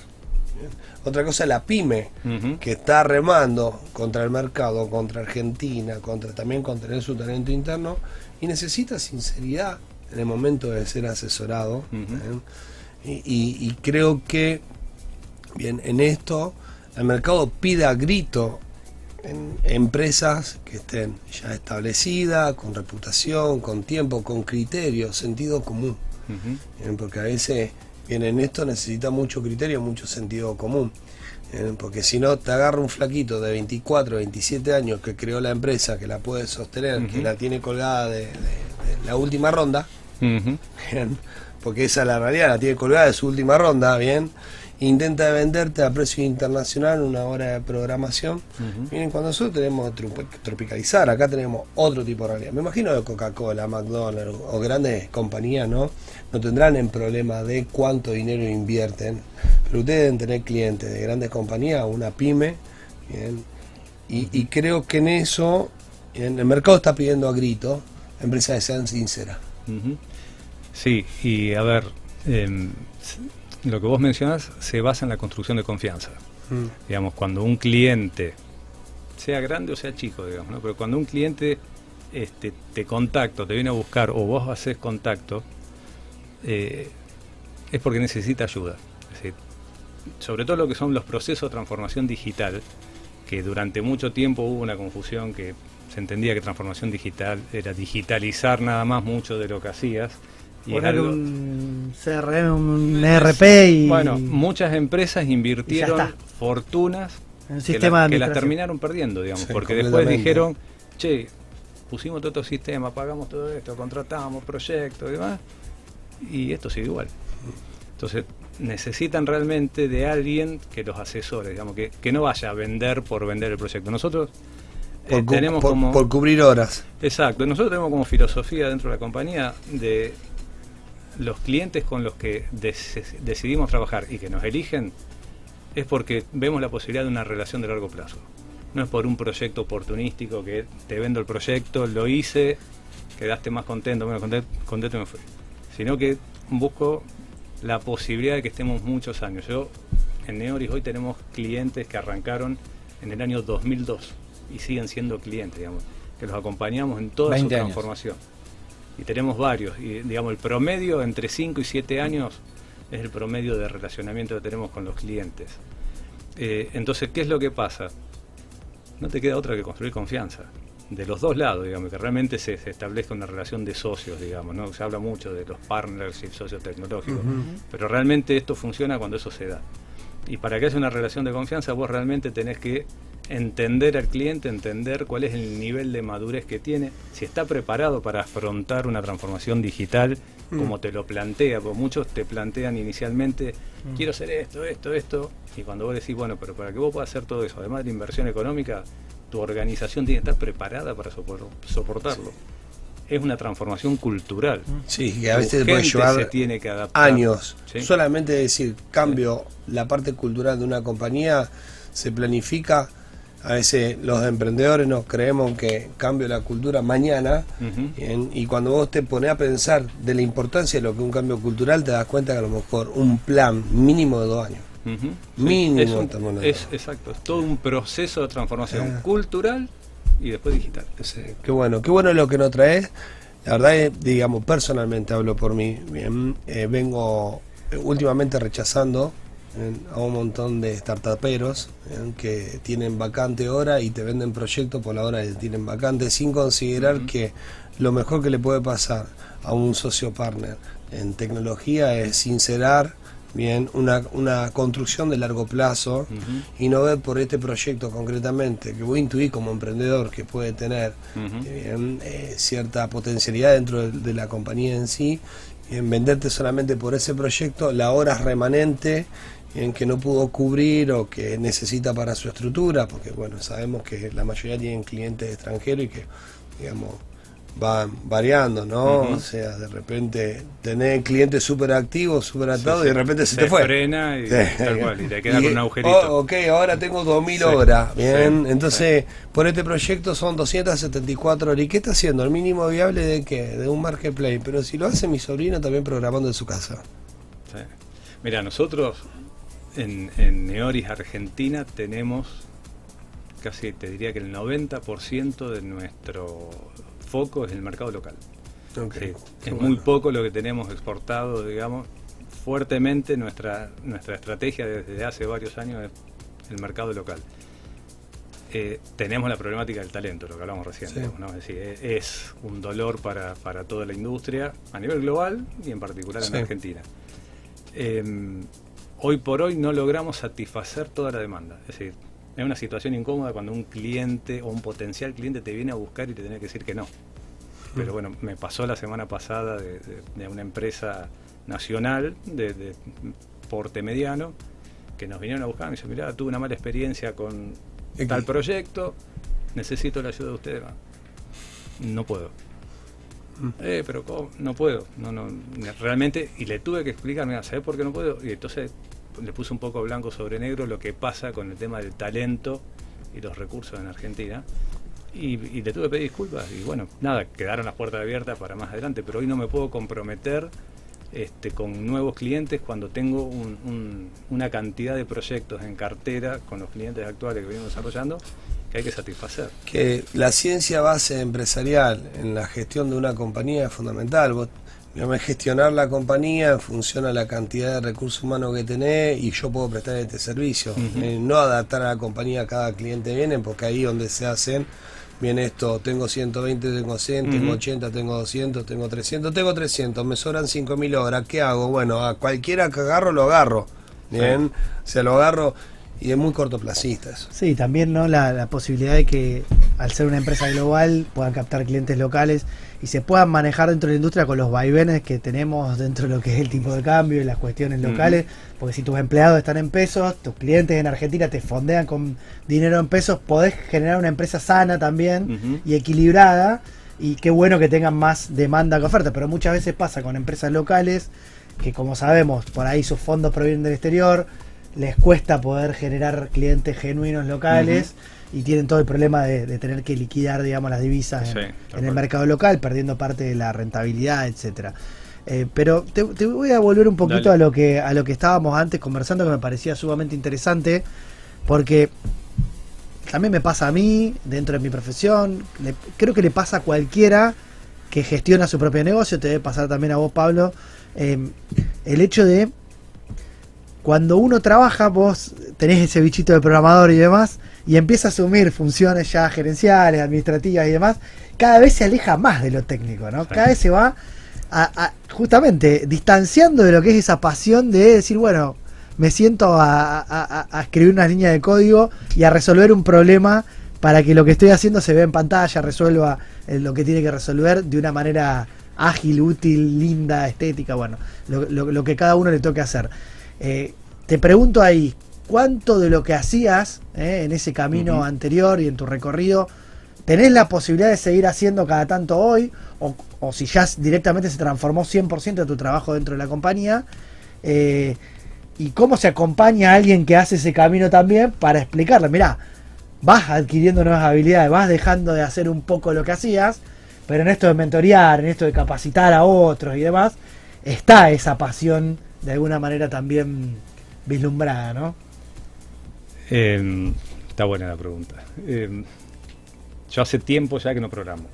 Otra cosa es la pyme, que está remando contra el mercado, contra Argentina, contra también contener su talento interno y necesita sinceridad en el momento de ser asesorado. ¿eh? Y, y- y creo que bien en esto el mercado pide a grito en empresas que estén ya establecidas, con reputación, con tiempo, con criterio, sentido común. Bien, porque a veces bien, en esto necesita mucho criterio, mucho sentido común. Bien, porque si no, te agarra un flaquito de 24, 27 años que creó la empresa, que la puede sostener, que la tiene colgada de, de- de la última ronda, bien, porque esa es la realidad, la tiene colgada de su última ronda, bien, intenta venderte a precio internacional una hora de programación. Miren, cuando nosotros tenemos tropicalizar, acá tenemos otro tipo de realidad. Me imagino que Coca-Cola, McDonald's o grandes compañías, ¿no? No tendrán el problema de cuánto dinero invierten, pero ustedes deben tener clientes de grandes compañías, una pyme, ¿bien? Y, y creo que en eso, bien, el mercado está pidiendo a grito empresas que sean sinceras. Sí, y a ver, em, lo que vos mencionas se basa en la construcción de confianza. Digamos, cuando un cliente, sea grande o sea chico, digamos, ¿no? pero cuando un cliente este, te contacta, te viene a buscar o vos haces contacto, eh, es porque necesita ayuda. Es decir, sobre todo lo que son los procesos de transformación digital, que durante mucho tiempo hubo una confusión que se entendía que transformación digital era digitalizar nada más mucho de lo que hacías. Poner algo- un CRM, un ERP y Bueno, muchas empresas invirtieron fortunas un que, sistema la- que las terminaron perdiendo, digamos, Sí, porque después dijeron, che, pusimos todo este sistema, pagamos todo esto, contratamos proyectos y demás, y esto sigue igual. Entonces, necesitan realmente de alguien que los asesore, digamos, que, que no vaya a vender por vender el proyecto. Nosotros eh, Por, tenemos por- como... por cubrir horas. Exacto, nosotros tenemos como filosofía dentro de la compañía de los clientes con los que decidimos trabajar y que nos eligen es porque vemos la posibilidad de una relación de largo plazo. No es por un proyecto oportunístico que te vendo el proyecto, lo hice, quedaste más contento, menos contento, contento me fui. Sino que busco la posibilidad de que estemos muchos años. Yo en Neoris hoy tenemos clientes que arrancaron en el año 2002 y siguen siendo clientes, digamos, que los acompañamos en toda su 20 años. Y tenemos varios, y digamos, el promedio entre 5 y 7 años es el promedio de relacionamiento que tenemos con los clientes. Eh, entonces, ¿qué es lo que pasa? No te queda otra que construir confianza. De los dos lados, digamos, que realmente se, se establezca una relación de socios, digamos, ¿no? Se habla mucho de los partnerships socios tecnológicos, pero realmente esto funciona cuando eso se da. Y para que haya una relación de confianza, vos realmente tenés que entender al cliente, entender cuál es el nivel de madurez que tiene, si está preparado para afrontar una transformación digital como te lo plantea, porque muchos te plantean inicialmente, quiero hacer esto, esto, esto, y cuando vos decís, bueno, pero para que vos puedas hacer todo eso, además de la inversión económica, tu organización tiene que estar preparada para sopor- soportarlo. Es una transformación cultural. Sí, que a veces puede llevar se tiene que adaptar. años. Sí. Solamente decir, cambio la parte cultural de una compañía, se planifica. A veces los emprendedores nos creemos que cambio la cultura mañana. Y cuando vos te pones a pensar de la importancia de lo que es un cambio cultural, te das cuenta que a lo mejor un plan mínimo de dos años. Mínimo un- es- exacto, es todo un proceso de transformación Ah. cultural y después digital. Sí, qué bueno, qué bueno lo que nos traes. La verdad es, digamos, personalmente hablo por mí. Bien, eh, vengo eh, últimamente rechazando bien, a un montón de startuperos bien, que tienen vacante hora y te venden proyectos por la hora que tienen vacante sin considerar que lo mejor que le puede pasar a un socio partner en tecnología es sincerar bien una, una construcción de largo plazo y no ver por este proyecto concretamente que voy a intuir como emprendedor que puede tener bien, eh, cierta potencialidad dentro de, de la compañía en sí, en venderte solamente por ese proyecto la hora remanente en que no pudo cubrir o que necesita para su estructura, porque bueno, sabemos que la mayoría tienen clientes extranjeros y que, digamos, van variando, ¿no? O sea, de repente tener clientes súper activos, súper atados Sí, y de repente se, Se te fue. frena y Sí. tal cual, y te queda Y, con un agujerito. oh, ok, ahora tengo 2000 Sí, horas, bien. Entonces, por este proyecto son 274 horas. ¿Y qué está haciendo? El mínimo viable de qué? De un marketplace. Pero si lo hace mi sobrino también programando en su casa. Mira, nosotros en, en Neoris Argentina tenemos casi, te diría que el 90% de nuestro foco es el mercado local. Ok, Sí, qué es bueno. muy poco lo que tenemos exportado, digamos. Fuertemente nuestra, nuestra estrategia desde hace varios años es el mercado local. Eh, tenemos la problemática del talento, lo que hablamos recién. Sí. ¿no? Es decir, e- es un dolor para, para toda la industria a nivel global y en particular en Sí. Argentina. Eh, hoy por hoy no logramos satisfacer toda la demanda. Es decir, es una situación incómoda cuando un cliente o un potencial cliente te viene a buscar y te tiene que decir que no. Pero bueno, me pasó la semana pasada de, de- de una empresa nacional de, de porte mediano que nos vinieron a buscar y me dice, mirá, tuve una mala experiencia con tal proyecto, necesito la ayuda de ustedes. No puedo. Eh, pero ¿cómo? no puedo, no, no, realmente, y le tuve que explicar, mira, ¿sabes por qué no puedo? Y entonces le puse un poco blanco sobre negro lo que pasa con el tema del talento y los recursos en Argentina. Y, y le tuve que pedir disculpas. Y bueno, nada, quedaron las puertas abiertas para más adelante, pero hoy no me puedo comprometer este, con nuevos clientes cuando tengo un- un- una cantidad de proyectos en cartera con los clientes actuales que venimos desarrollando que hay que satisfacer. Que la ciencia base empresarial en la gestión de una compañía es fundamental. Vos Digamos, es gestionar la compañía en función a la cantidad de recursos humanos que tenés y yo puedo prestar este servicio. Eh, no adaptar a la compañía a cada cliente viene, porque ahí donde se hacen, viene esto, tengo 120, tengo 100, tengo Ujú. 80, tengo 200, tengo 300, tengo 300, me sobran 5.000 horas, ¿qué hago? Bueno, a cualquiera que agarro lo agarro. Bien, o sea, lo agarro y es muy cortoplacista eso. Sí, también no la, la posibilidad de que al ser una empresa global puedan captar clientes locales y se puedan manejar dentro de la industria con los vaivenes que tenemos dentro de lo que es el tipo de cambio y las cuestiones Ujú. locales, porque si tus empleados están en pesos, tus clientes en Argentina te fondean con dinero en pesos, podés generar una empresa sana también y equilibrada y qué bueno que tengan más demanda que oferta, pero muchas veces pasa con empresas locales que como sabemos, por ahí sus fondos provienen del exterior, les cuesta poder generar clientes genuinos locales y tienen todo el problema de, de tener que liquidar, digamos, las divisas Sí, en, el mercado local, perdiendo parte de la rentabilidad, etcétera. Eh, pero te, te voy a volver un poquito Dale. a lo que a lo que estábamos antes conversando, que me parecía sumamente interesante, porque también me pasa a mí, dentro de mi profesión, le- creo que le pasa a cualquiera que gestiona su propio negocio, te debe pasar también a vos, Pablo, eh, el hecho de cuando uno trabaja, vos tenés ese bichito de programador y demás, y empieza a asumir funciones ya gerenciales, administrativas y demás, cada vez se aleja más de lo técnico, ¿no? Cada vez se va a- a- justamente distanciando de lo que es esa pasión de decir, bueno, me siento a, a- a- a escribir una línea de código y a resolver un problema para que lo que estoy haciendo se vea en pantalla, resuelva eh, lo que tiene que resolver de una manera ágil, útil, linda, estética, bueno, lo, lo- lo que cada uno le toque hacer. Eh, te pregunto ahí, ¿cuánto de lo que hacías eh, en ese camino anterior y en tu recorrido, tenés la posibilidad de seguir haciendo cada tanto hoy? O, o si ya directamente se transformó 100% de tu trabajo dentro de la compañía. Eh, y cómo se acompaña a alguien que hace ese camino también para explicarle, mirá, vas adquiriendo nuevas habilidades, vas dejando de hacer un poco lo que hacías, pero en esto de mentorear, en esto de capacitar a otros y demás, está esa pasión de alguna manera también vislumbrada, ¿no? Eh, está buena la pregunta. Eh, yo hace tiempo ya que no programo.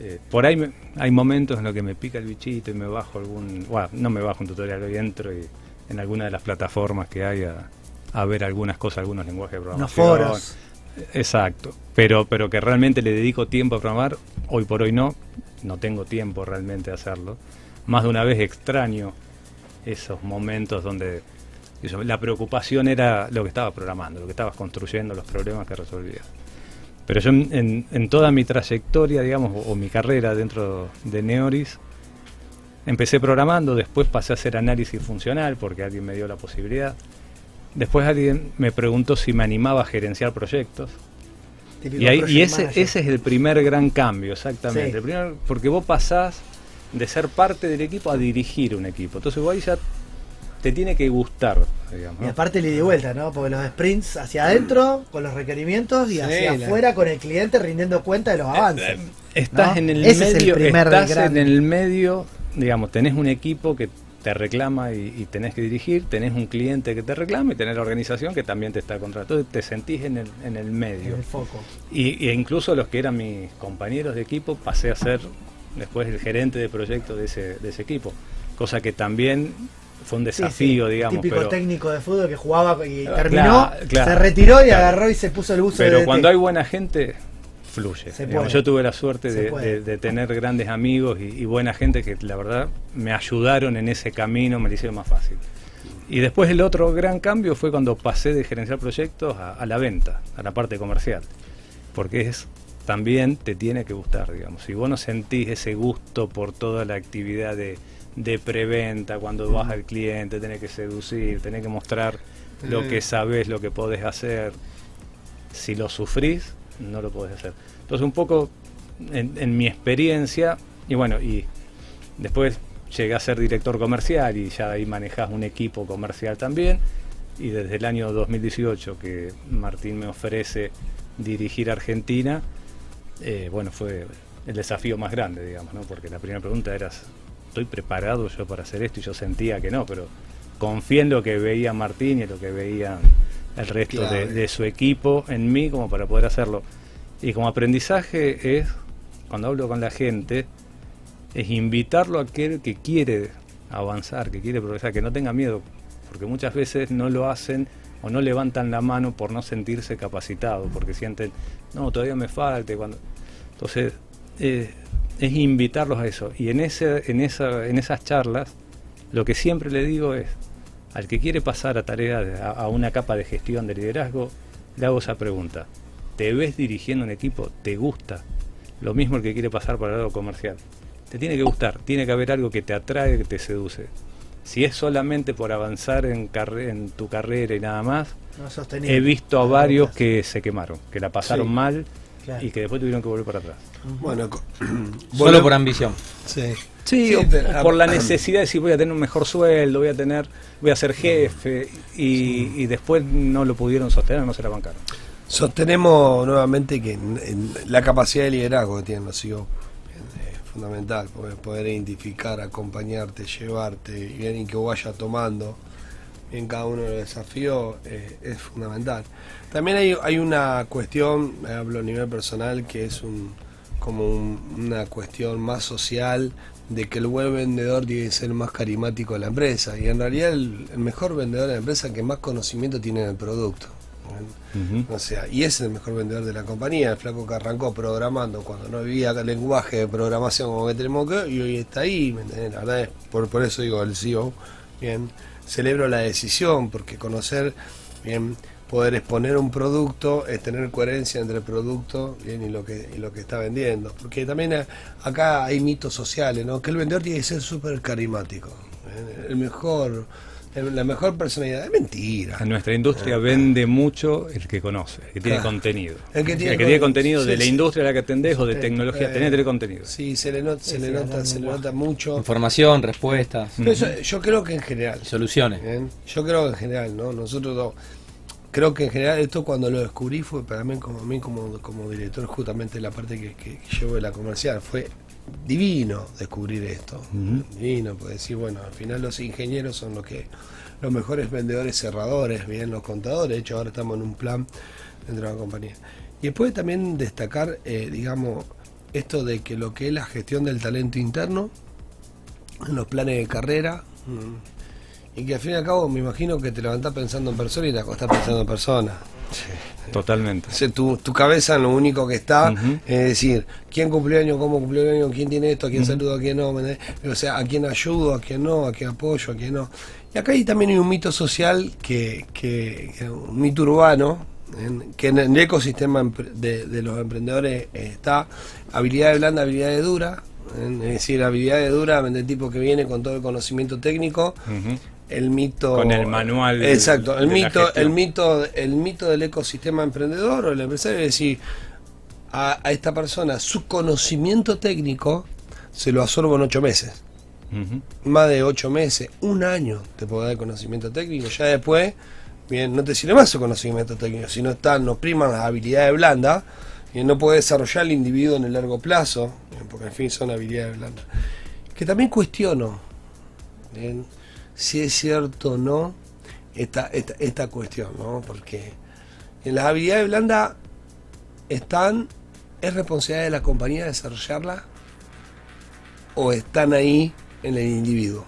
Eh, por ahí me- hay momentos en los que me pica el bichito y me bajo algún... Bueno, no me bajo un tutorial, hoy entro y en alguna de las plataformas que hay a, a ver algunas cosas, algunos lenguajes de programación. foros. Exacto. Pero, pero que realmente le dedico tiempo a programar, hoy por hoy no. No tengo tiempo realmente de hacerlo. Más de una vez extraño esos momentos donde eso, la preocupación era lo que estaba programando, lo que estabas construyendo, los problemas que resolvías. Pero yo en, en- en toda mi trayectoria, digamos, o, o mi carrera dentro de Neoris, empecé programando, después pasé a hacer análisis funcional porque alguien me dio la posibilidad. Después alguien me preguntó si me animaba a gerenciar proyectos. Típico Y, ahí, y ese, manager. ese es el primer gran cambio, exactamente. Sí. El primer- porque vos pasás de ser parte del equipo a dirigir un equipo. Entonces vos ahí ya te tiene que gustar, digamos. Y aparte le di vuelta, ¿no? Porque los sprints hacia adentro con los requerimientos y Sí, hacia la- afuera con el cliente rindiendo cuenta de los avances. Estás ¿no? en el Ese es el medio, primer estás gran- en el medio, digamos, tenés un equipo que te reclama y, y tenés que dirigir, tenés un cliente que te reclama y tenés la organización que también te está contratando. Entonces te sentís en el, en el En medio. el foco. Y, y incluso los que eran mis compañeros de equipo pasé a ser después el gerente de proyecto de ese, de ese equipo. Cosa que también fue un Sí, desafío, sí, el digamos. Típico pero, técnico de fútbol que jugaba y Ah, terminó, claro, claro, se retiró y claro. agarró y se puso el uso pero de cuando hay buena gente, fluye. Digamos, yo tuve la suerte de, puede. de- de tener grandes amigos y, y buena gente que la verdad me ayudaron en ese camino, me lo hicieron más fácil. Y después el otro gran cambio fue cuando pasé de gerenciar proyectos a, a la venta, a la parte comercial. Porque es también te tiene que gustar, digamos. Si vos no sentís ese gusto por toda la actividad de, de preventa, cuando vas al cliente, tenés que seducir, tenés que mostrar lo que sabes, lo que podés hacer. Si lo sufrís, no lo podés hacer. Entonces, un poco en, en mi experiencia, y bueno, y después llegué a ser director comercial y ya ahí manejás un equipo comercial también. Y desde el año 2018 que Martín me ofrece dirigir Argentina, eh, bueno, fue el desafío más grande, digamos, ¿no? Porque la primera pregunta era, ¿estoy preparado yo para hacer esto? Y yo sentía que no, pero confié en lo que veía Martín y en lo que veía el resto de, de su equipo en mí como para poder hacerlo. Y como aprendizaje es, cuando hablo con la gente, es invitarlo a aquel que quiere avanzar, que quiere progresar, que no tenga miedo, porque muchas veces no lo hacen o no levantan la mano por no sentirse capacitados, porque sienten, no, todavía me falta. Cuando... Entonces, eh, es invitarlos a eso. Y en, ese, en, esa, en esas charlas, lo que siempre le digo es, al que quiere pasar a tareas, a, a una capa de gestión de liderazgo, le hago esa pregunta. ¿Te ves dirigiendo un equipo? ¿Te gusta? Lo mismo el que quiere pasar para el lado comercial. Te tiene que gustar, tiene que haber algo que te atrae, que te seduce. Si es solamente por avanzar en, carre- en tu carrera y nada más, No he visto a varios que se quemaron, que la pasaron Sí. mal Claro. y que después tuvieron que volver para atrás. Bueno, Solo por ambición. Sí. Sí, Sí, o- pero- o por la necesidad de decir voy a tener un mejor sueldo, voy a tener, voy a ser jefe y, y después no lo pudieron sostener, no se la bancaron. Sostenemos nuevamente que en- en la capacidad de liderazgo que tienen los CEO fundamental, poder, identificar, acompañarte, llevarte y y que vos vayas tomando en cada uno de los desafíos eh, es fundamental. También hay, hay una cuestión, hablo a nivel personal, que es un como un- una cuestión más social de que el buen vendedor tiene que ser más carismático de la empresa y en realidad el, el mejor vendedor de la empresa que más conocimiento tiene del producto. Ujú. O sea, y ese es el mejor vendedor de la compañía, el flaco que arrancó programando cuando no había lenguaje de programación como que tenemos que, y hoy está ahí, ¿me entendés? La verdad es, por, por eso digo, el CEO, bien, celebro la decisión, porque conocer, bien, poder exponer un producto es tener coherencia entre el producto bien, y, lo que, y lo que está vendiendo. Porque también eh, acá hay mitos sociales, ¿no? Que el vendedor tiene que ser súper carismático, ¿bien? el mejor, el- la mejor personalidad. Es mentira. En nuestra industria vende mucho el que conoce, el que tiene Claro. contenido. El que tiene tiene con- contenido de sí, la industria a la que atendés o de tecnología, Eh, tenés que tener contenido. Sí, se le nota, se Sí, le nota, se le nota mucho. Información, respuestas, Pero eso, yo creo que en general. soluciones. ¿bien? Yo creo que en general, ¿no? Nosotros no- creo que en general esto cuando lo descubrí fue para mí como a mí como, como director justamente la parte que, que, que llevo de la comercial. Fue divino descubrir esto. Divino, pues decir, bueno, al final los ingenieros son los que los mejores vendedores cerradores, bien los contadores, de hecho ahora estamos en un plan dentro de la compañía. Y después también destacar, eh, digamos, esto de que lo que es la gestión del talento interno, en los planes de carrera, mm, y que al fin y al cabo me imagino que te levantás pensando en persona y te acostás pensando en persona. Totalmente. O sea, tu, tu cabeza en lo único que está es decir, quién cumplió año, cómo cumplió año, quién tiene esto, a quién Ujú. saludo, a quién no, o sea, a quién ayudo, a quién no, a quién apoyo, a quién no. Y acá hay también hay un mito social, que, que, que un mito urbano, en- que en el ecosistema de, de los emprendedores eh, está habilidad blanda, habilidad dura, en- es decir, habilidad dura del tipo que viene con todo el conocimiento técnico. El mito Con el manual exacto de el mito el mito el mito del ecosistema emprendedor o el empresario es decir a, a esta persona su conocimiento técnico se lo absorbo en ocho meses. Más de ocho meses un año te puedo dar conocimiento técnico ya después bien no te sirve más su conocimiento técnico si no están no priman las habilidades blandas y no puede desarrollar el individuo en el largo plazo porque en fin son habilidades blandas. Que también cuestiono bien, si es cierto o no esta, esta, esta cuestión, ¿no? Porque en las habilidades blandas están, ¿es responsabilidad de la compañía desarrollarla? ¿O están ahí en el individuo?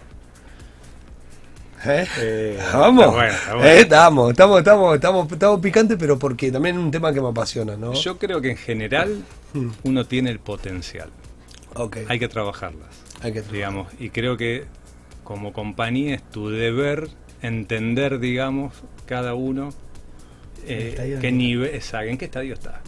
¿Eh? Eh, Vamos, está bueno, está bueno. Eh, estamos, estamos, estamos, estamos, estamos picantes, pero porque también es un tema que me apasiona, ¿no? Yo creo que en general Mm. uno tiene el potencial. Ok, Hay que trabajarlas. hay que digamos, y creo que como compañía es tu deber entender, digamos, cada uno eh, qué que- nivel, en qué estadio está.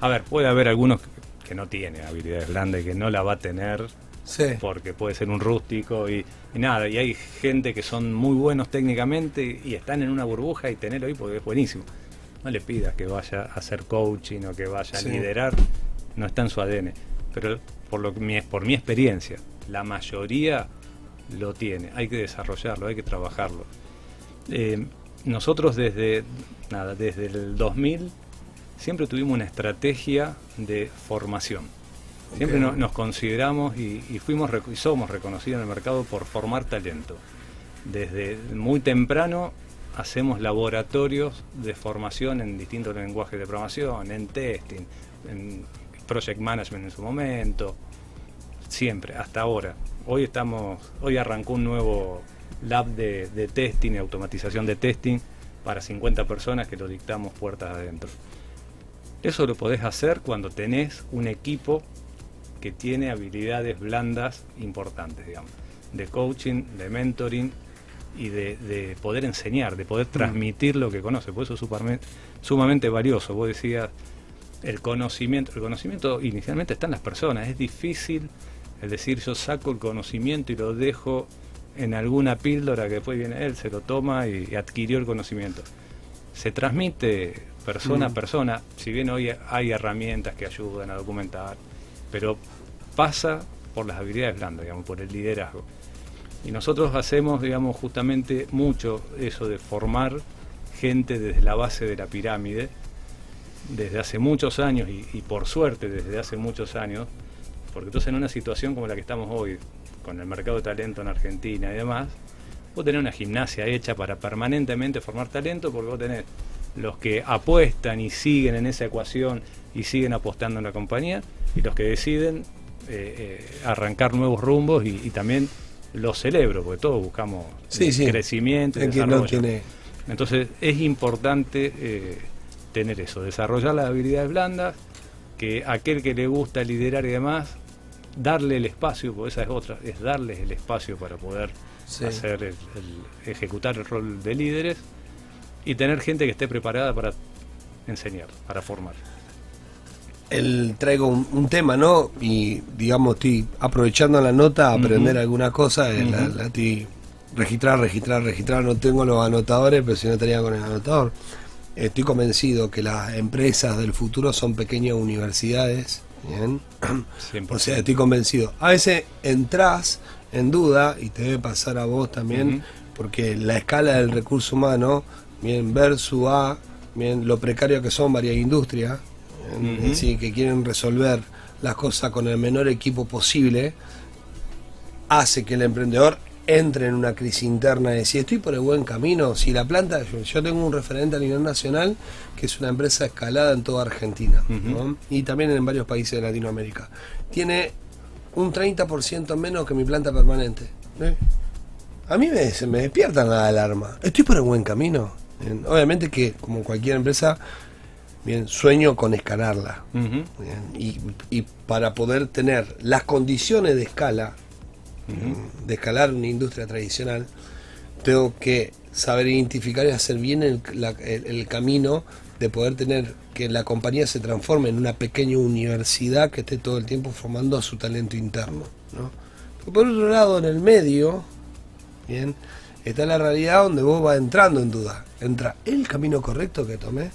A ver, puede haber algunos que no tiene habilidades blandas y que no la va a tener Sí. porque puede ser un rústico y, y nada, y hay gente que son muy buenos técnicamente y están en una burbuja y tenerlo ahí porque es buenísimo. No le pidas que vaya a hacer coaching o que vaya Sí. a liderar, no está en su ADN. Pero por, lo que mi, por mi experiencia, la mayoría lo tiene, hay que desarrollarlo, hay que trabajarlo. Eh, nosotros desde, nada, desde el 2000 siempre tuvimos una estrategia de formación. Siempre no- nos consideramos y, y fuimos y somos reconocidos en el mercado por formar talento. Desde muy temprano hacemos laboratorios de formación en distintos lenguajes de programación, en testing, en project management en su momento. siempre, hasta ahora. Hoy estamos, hoy arrancó un nuevo lab de, de testing y automatización de testing para 50 personas que lo dictamos puertas adentro. Eso lo podés hacer cuando tenés un equipo que tiene habilidades blandas importantes, digamos, de coaching, de mentoring y de, de poder enseñar, de poder transmitir lo que conoce. Por eso es superme- sumamente valioso. Vos decías, el conocimiento, el conocimiento inicialmente está en las personas, es difícil el decir yo saco el conocimiento y lo dejo en alguna píldora que después viene él, se lo toma y, y adquirió el conocimiento. Se transmite persona a persona, si bien hoy hay herramientas que ayudan a documentar, pero pasa por las habilidades blandas, digamos, por el liderazgo. Y nosotros hacemos, digamos, justamente mucho eso de formar gente desde la base de la pirámide, desde hace muchos años y, y por suerte desde hace muchos años, porque entonces en una situación como la que estamos hoy, con el mercado de talento en Argentina y demás, vos tenés una gimnasia hecha para permanentemente formar talento, porque vos tenés los que apuestan y siguen en esa ecuación y siguen apostando en la compañía, y los que deciden eh, eh, arrancar nuevos rumbos y, y también los celebro, porque todos buscamos Sí, sí. crecimiento y no tiene. Entonces es importante eh, tener eso, desarrollar las habilidades blandas, que aquel que le gusta liderar y demás, darle el espacio, porque esa es otra, es darles el espacio para poder Sí. hacer el, el- ejecutar el rol de líderes y tener gente que esté preparada para enseñar, para formar. el, traigo un, un tema, ¿no? Y digamos, estoy aprovechando la nota a aprender alguna cosa, eh, la, Ujú. la estoy registrar, registrar, registrar. No tengo los anotadores, pero si no estaría con el anotador. Estoy convencido que las empresas del futuro son pequeñas universidades. ¿Bien? 100%. O sea, estoy convencido. A veces entras en duda, y te debe pasar a vos también, porque la escala del recurso humano, bien, versus a bien, lo precario que son varias industrias, bien, Ujú. es decir, que quieren resolver las cosas con el menor equipo posible, hace que el emprendedor entre en una crisis interna y decir, estoy por el buen camino, si la planta, yo, yo tengo un referente a nivel nacional, que es una empresa escalada en toda Argentina, y también en varios países de Latinoamérica. Tiene un 30% menos que mi planta permanente. ¿eh? A mí me, despiertan la alarma. Estoy por el buen camino. Bien, Obviamente que, como cualquier empresa, bien, sueño con escalarla. Ujú, Bien, y, y para poder tener las condiciones de escala, de escalar una industria tradicional, tengo que saber identificar y hacer bien el, camino de poder tener que la compañía se transforme en una pequeña universidad que esté todo el tiempo formando a su talento interno. ¿no? Por otro lado, en el medio, bien, está la realidad donde vos vas entrando en duda. Entra el camino correcto que tomé.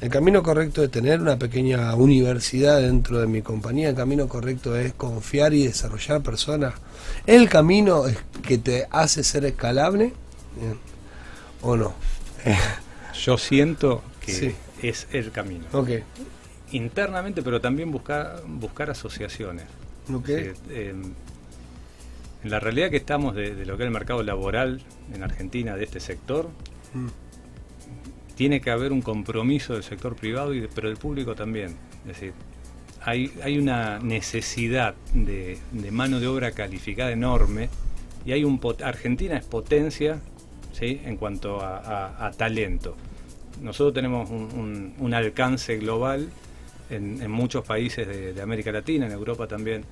El camino correcto es tener una pequeña universidad dentro de mi compañía. El camino correcto es confiar y desarrollar personas. El camino es que te hace ser escalable. ¿O no? Yo siento que Sí. es el camino. Internamente, pero también buscar, buscar asociaciones. Ok. Eh, eh, en la realidad que estamos de, de lo que es el mercado laboral en Argentina, de este sector, Mm. Tiene que haber un compromiso del sector privado, y de- pero del público también. Es decir, hay, hay una necesidad de, de mano de obra calificada enorme y hay un Argentina es potencia ¿sí? en cuanto a, talento. Nosotros tenemos un, alcance global en, en muchos países de América Latina, en Europa también.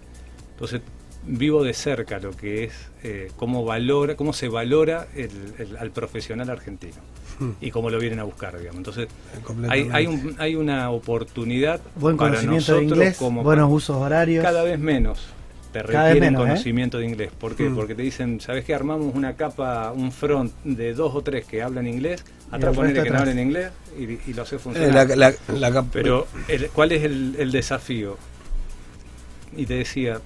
Entonces vivo de cerca lo que es eh, cómo valora, cómo se valora el- el- al profesional argentino Mm. y cómo lo vienen a buscar, digamos. Entonces hay, hay, un- hay una oportunidad Buen para conocimiento de nosotros inglés, como buenos usos horarios. cada vez menos te requieren menos, ¿eh? conocimiento de inglés. ¿Por qué? Mm. Porque te dicen, ¿sabes qué? Armamos una capa, un front de dos o tres que hablan inglés, atrás el ponele que no hablen inglés y, y lo hace Eh, funcionar. la- la- Pero, el- ¿cuál es el, el desafío? Y te decía,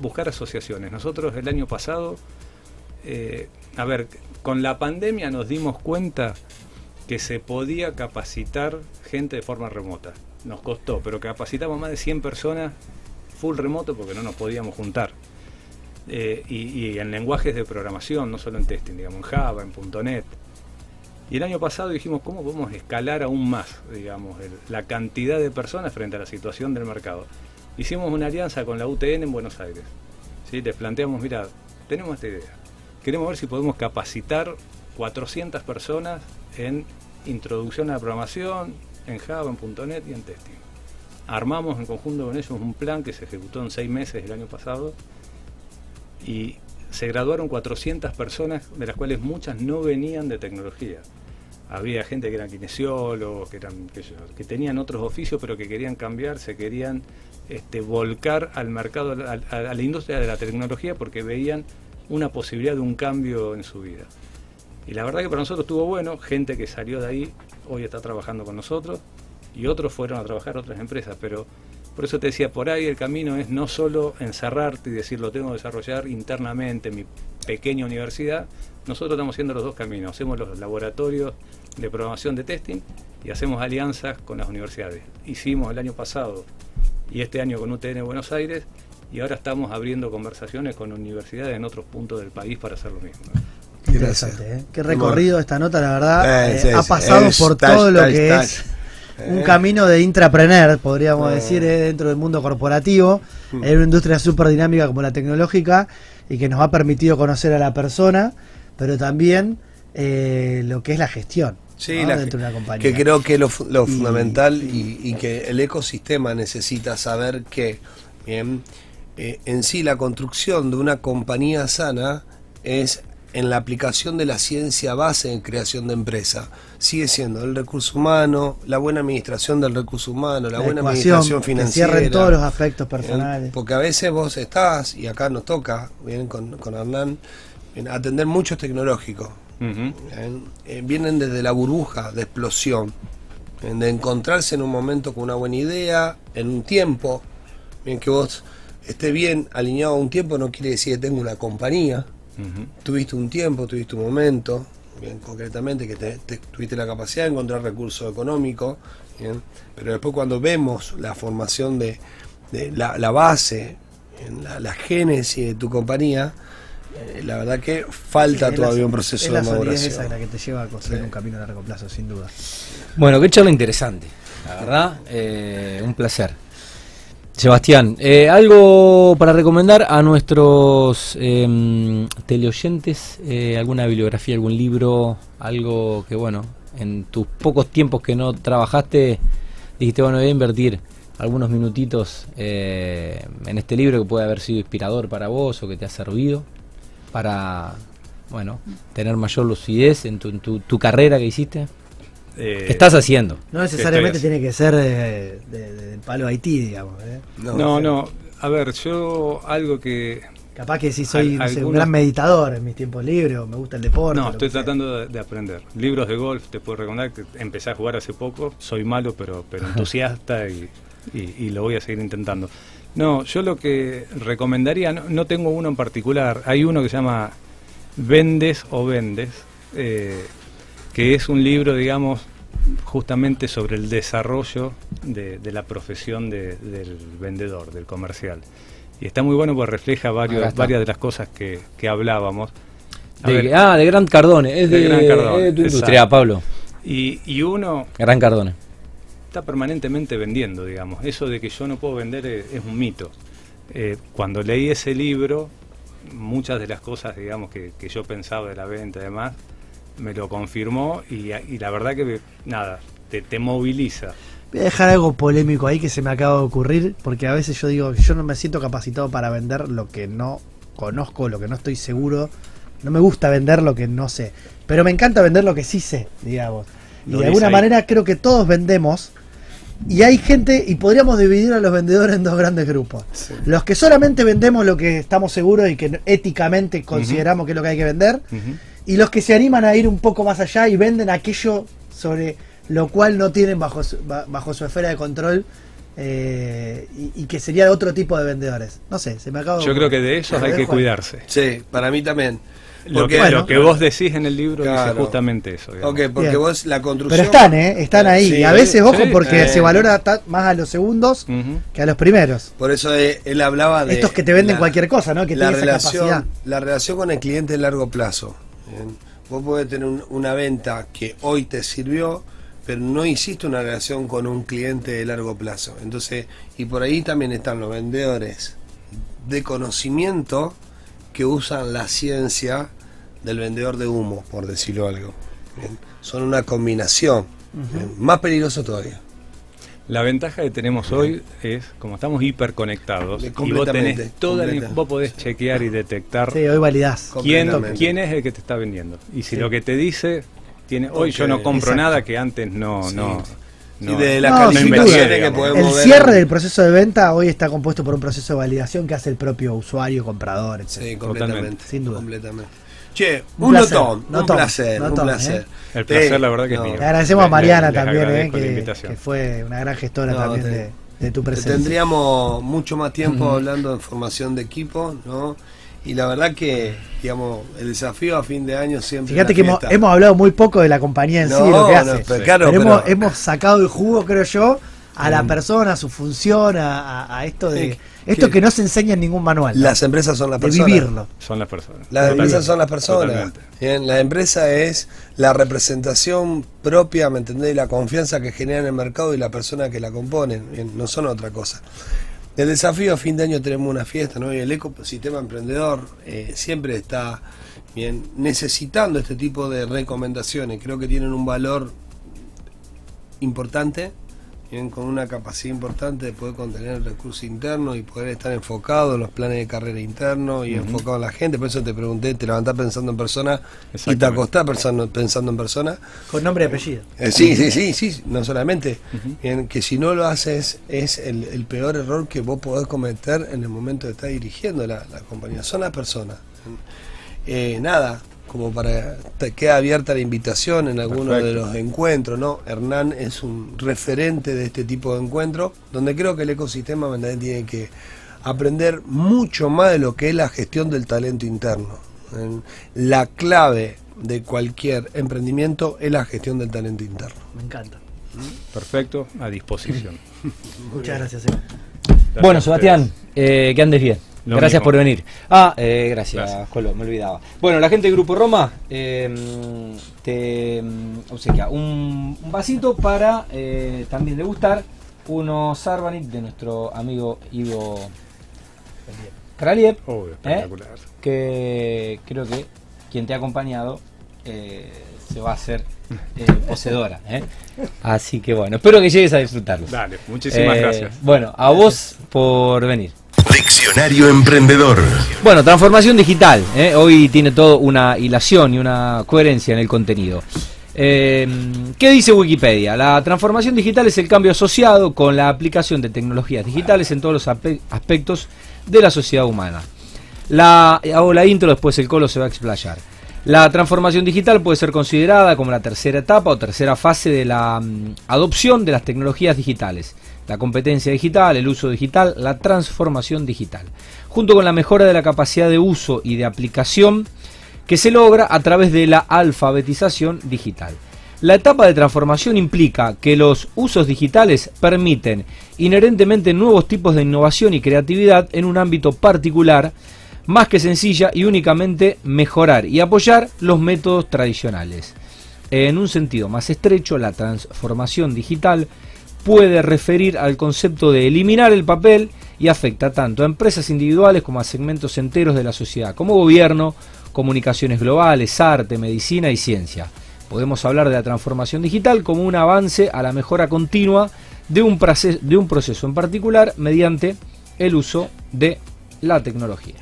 buscar asociaciones. Nosotros el año pasado, eh, a ver, con la pandemia nos dimos cuenta que se podía capacitar gente de forma remota. Nos costó, pero capacitamos más de 100 personas full remoto porque no nos podíamos juntar. Eh, y, en lenguajes de programación, no solo en testing, digamos, en Java, en .NET. Y el año pasado dijimos, ¿cómo podemos escalar aún más, digamos, la cantidad de personas frente a la situación del mercado? Hicimos una alianza con la UTN en Buenos Aires. Les planteamos, mira, tenemos esta idea. Queremos ver si podemos capacitar 400 personas en introducción a la programación, en Java, en .NET y en testing. Armamos en conjunto con ellos un plan que se ejecutó en seis meses el año pasado y se graduaron 400 personas, de las cuales muchas no venían de tecnología. Había gente que eran kinesiólogos, que, eran, yo, que tenían otros oficios, pero que querían cambiar, se querían este, volcar al mercado, a, la industria de la tecnología, porque veían una posibilidad de un cambio en su vida. Y la verdad que para nosotros estuvo bueno, gente que salió de ahí hoy está trabajando con nosotros y otros fueron a trabajar otras empresas, pero por eso te decía, por ahí el camino es no solo encerrarte y decir lo tengo que desarrollar internamente en mi pequeña universidad, nosotros estamos haciendo los dos caminos, hacemos los laboratorios de programación de testing y hacemos alianzas con las universidades. Hicimos el año pasado y este año con UTN Buenos Aires y ahora estamos abriendo conversaciones con universidades en otros puntos del país para hacer lo mismo. Qué interesante, ¿eh? Qué recorrido esta nota, la verdad. Eh, eh, ha pasado Es por touch, todo lo que touch. es un Eh. camino de intraprener, podríamos Eh. decir, eh, dentro del mundo corporativo, Hmm. en una industria súper dinámica como la tecnológica y que nos ha permitido conocer a la persona, pero también eh, lo que es la gestión Sí, ¿no? la- dentro de una compañía. que creo que lo, lo Y- fundamental y, y que el ecosistema necesita saber que bien eh, en sí la construcción de una compañía sana es en la aplicación de la ciencia base en creación de empresa. Sigue siendo el recurso humano, la buena administración del recurso humano, la, la buena administración que financiera. cierren todos los aspectos Bien, personales. Porque a veces vos estás, y acá nos toca, bien, con, con Hernán, bien, atender muchos tecnológicos. Eh, vienen desde la burbuja de explosión, de encontrarse en un momento con una buena idea, en un tiempo, bien que vos estés bien alineado a un tiempo no quiere decir que tenga una compañía, tuviste un tiempo, tuviste un momento, bien concretamente que te- te- tuviste la capacidad de encontrar recursos económicos, bien, pero después cuando vemos la formación de, de la, la base, la, la génesis de tu compañía, eh, la verdad que falta Es la- todavía un proceso es de la maduración. esa la que te lleva a construir Sí. un camino a largo plazo, sin duda. Bueno, qué charla interesante, la verdad, eh, un placer. Sebastián, eh, algo para recomendar a nuestros eh, teleoyentes, eh, alguna bibliografía, algún libro, algo que bueno, en tus pocos tiempos que no trabajaste, dijiste, bueno, voy a invertir algunos minutitos eh, en este libro que puede haber sido inspirador para vos o que te ha servido para, bueno, tener mayor lucidez en tu, en tu, tu carrera que hiciste. Eh, ¿Qué estás haciendo? No necesariamente tiene que ser de- de- de- del palo Haití, digamos. ¿eh? No, no, a ver, yo algo que... Capaz que sí soy Al- no sé, un gran meditador en mis tiempos libres, o me gusta el deporte. No, estoy tratando de, de aprender. Libros de golf, te puedo recomendar que empecé a jugar hace poco. Soy malo, pero, pero entusiasta y, y- y lo voy a seguir intentando. No, yo lo que recomendaría, no, no tengo uno en particular. Hay uno que se llama Vendes o Vendes, eh, que es un libro, digamos, justamente sobre el desarrollo de, de la profesión de- del vendedor, del comercial. Y está muy bueno porque refleja varios, varias de las cosas que, que hablábamos. A De- ver, ah, de Gran Cardone, es De de, Gran Cardone, es de tu exacto. industria, Pablo. Y, y uno Gran Cardone. Está permanentemente vendiendo, digamos. Eso de que yo no puedo vender es, es un mito. Eh, cuando leí ese libro, muchas de las cosas, digamos, que, que yo pensaba de la venta y demás, me lo confirmó y, y la verdad que, nada, te, te moviliza. Voy a dejar algo polémico ahí que se me acaba de ocurrir, porque a veces yo digo, yo no me siento capacitado para vender lo que no conozco, lo que no estoy seguro. No me gusta vender lo que no sé, pero me encanta vender lo que sí sé, digamos. Y de alguna ahí. manera creo que todos vendemos. Y hay gente, y podríamos dividir a los vendedores en dos grandes grupos. Los que solamente vendemos lo que estamos seguros y que éticamente consideramos que es lo que hay que vender. Y los que se animan a ir un poco más allá y venden aquello sobre lo cual no tienen bajo su, ba- bajo su esfera de control eh, y, y que sería otro tipo de vendedores. No sé, se me acaba de Yo creo que de esos Lo hay que cuidarse. Sí, para mí también. Lo que, bueno, lo que vos decís en el libro Claro. dice justamente eso. digamos. Ok, porque Bien. vos la construcción. Pero están, ¿eh? Están ahí. Sí, y a veces, ojo, sí, porque eh. se valora más a los segundos que a los primeros. Por eso eh, él hablaba de. Estos que te venden la- cualquier cosa, ¿no? Que la esa relación, capacidad. la relación con el cliente a largo plazo. Bien. Vos podés tener un- una venta que hoy te sirvió, pero no hiciste una relación con un cliente de largo plazo. Entonces, y por ahí también están los vendedores de conocimiento que usan la ciencia del vendedor de humo, por decirlo algo. Bien. Son una combinación. Más peligroso todavía. La ventaja que tenemos hoy es, como estamos hiperconectados, y vos completamente, tenés toda la, vos podés chequear y detectar Sí, hoy validás. quién, es el que te está vendiendo. Y si Sí. lo que te dice, tiene hoy yo no compro exacto. nada que antes no... Sí. no, Y de las No, sin calificaciones duda. que podemos El ver. cierre del proceso de venta hoy está compuesto por un proceso de validación que hace el propio usuario, comprador, etc. Sí, Totalmente. completamente. Sin duda. Completamente. Che, Un un, placer, notón, un placer, un placer. ¿eh? El placer, la verdad que es mío. Le agradecemos a Mariana también, eh, que, fue una gran gestora No, también te- de, de tu presencia. Tendríamos mucho más tiempo hablando de formación de equipo, ¿no? Y la verdad que, digamos, el desafío a fin de año siempre. Fíjate que hemos, hablado muy poco de la compañía en sí, lo que no, hace. pero claro, pero, pero- hemos, hemos sacado el jugo, creo yo, a la Mm. persona, a su función, a, esto de esto que- que no se enseña en ningún manual. ¿no? Las empresas son las de personas. vivirlo. Son las personas. Las Totalmente. empresas son las personas. Bien, la empresa es la representación propia, ¿me entendés? Y la confianza que genera en el mercado y la persona que la componen. Bien, no son otra cosa. El desafío a fin de año tenemos una fiesta, ¿no? Y el ecosistema emprendedor eh, siempre está bien necesitando este tipo de recomendaciones. Creo que tienen un valor importante, con una capacidad importante de poder contener el recurso interno y poder estar enfocado en los planes de carrera internos y enfocado en la gente. Por eso te pregunté, te levantás pensando en persona y te acostás pensando, pensando en persona. Con nombre y apellido. Eh, sí, sí, sí, sí, no solamente. Bien, que si no lo haces es el, el peor error que vos podés cometer en el momento de estar dirigiendo la, la compañía. Son las personas. Eh, nada, como para te queda abierta la invitación en alguno de los encuentros, ¿no? Hernán es un referente de este tipo de encuentros, donde creo que el ecosistema tiene que aprender mucho más de lo que es la gestión del talento interno. La clave de cualquier emprendimiento es la gestión del talento interno. Me encanta. Perfecto, a disposición. Muchas gracias. Gracias Bueno, a Sebastián, eh, que andes bien. Lo gracias mismo. por venir. Ah, eh, gracias, Gracias. Colo, me olvidaba. Bueno, la gente del Grupo Roma eh, te mm, obsequia un, un vasito para eh, también degustar unos Sarbanit de nuestro amigo Ivo Kraliev, ¿eh? espectacular. que creo que quien te ha acompañado se va a hacer eh, poseedora. ¿eh? Así que bueno, espero que llegues a disfrutarlo. Dale, muchísimas Eh, gracias. Bueno, a vos por venir. Diccionario Emprendedor. Bueno, transformación digital. ¿eh? Hoy tiene todo una hilación y una coherencia en el contenido. Eh, ¿Qué dice Wikipedia? La transformación digital es el cambio asociado con la aplicación de tecnologías digitales en todos los aspectos de la sociedad humana. Hago la intro, después el colo se va a explayar. La transformación digital puede ser considerada como la tercera etapa o tercera fase de la mm, adopción de las tecnologías digitales. La competencia digital, el uso digital, la transformación digital. Junto con la mejora de la capacidad de uso y de aplicación que se logra a través de la alfabetización digital. La etapa de transformación implica que los usos digitales permiten inherentemente nuevos tipos de innovación y creatividad en un ámbito particular, más que sencilla y únicamente mejorar y apoyar los métodos tradicionales. En un sentido más estrecho, la transformación digital puede referir al concepto de eliminar el papel y afecta tanto a empresas individuales como a segmentos enteros de la sociedad, como gobierno, comunicaciones globales, arte, medicina y ciencia. Podemos hablar de la transformación digital como un avance a la mejora continua de un, proceso, de un proceso en particular mediante el uso de la tecnología.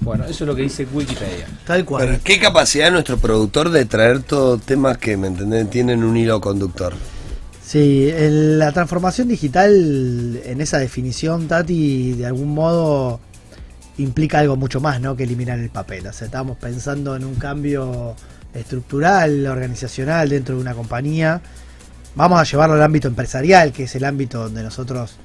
Bueno, eso es lo que dice Wikipedia. Tal cual. Pero qué capacidad nuestro productor de traer todos temas que, ¿me entendés? Tienen un hilo conductor. Sí, el- la transformación digital en esa definición, Tati, de algún modo implica algo mucho más, ¿no? Que eliminar el papel. O sea, estamos pensando en un cambio estructural, organizacional dentro de una compañía. Vamos a llevarlo al ámbito empresarial, que es el ámbito donde nosotros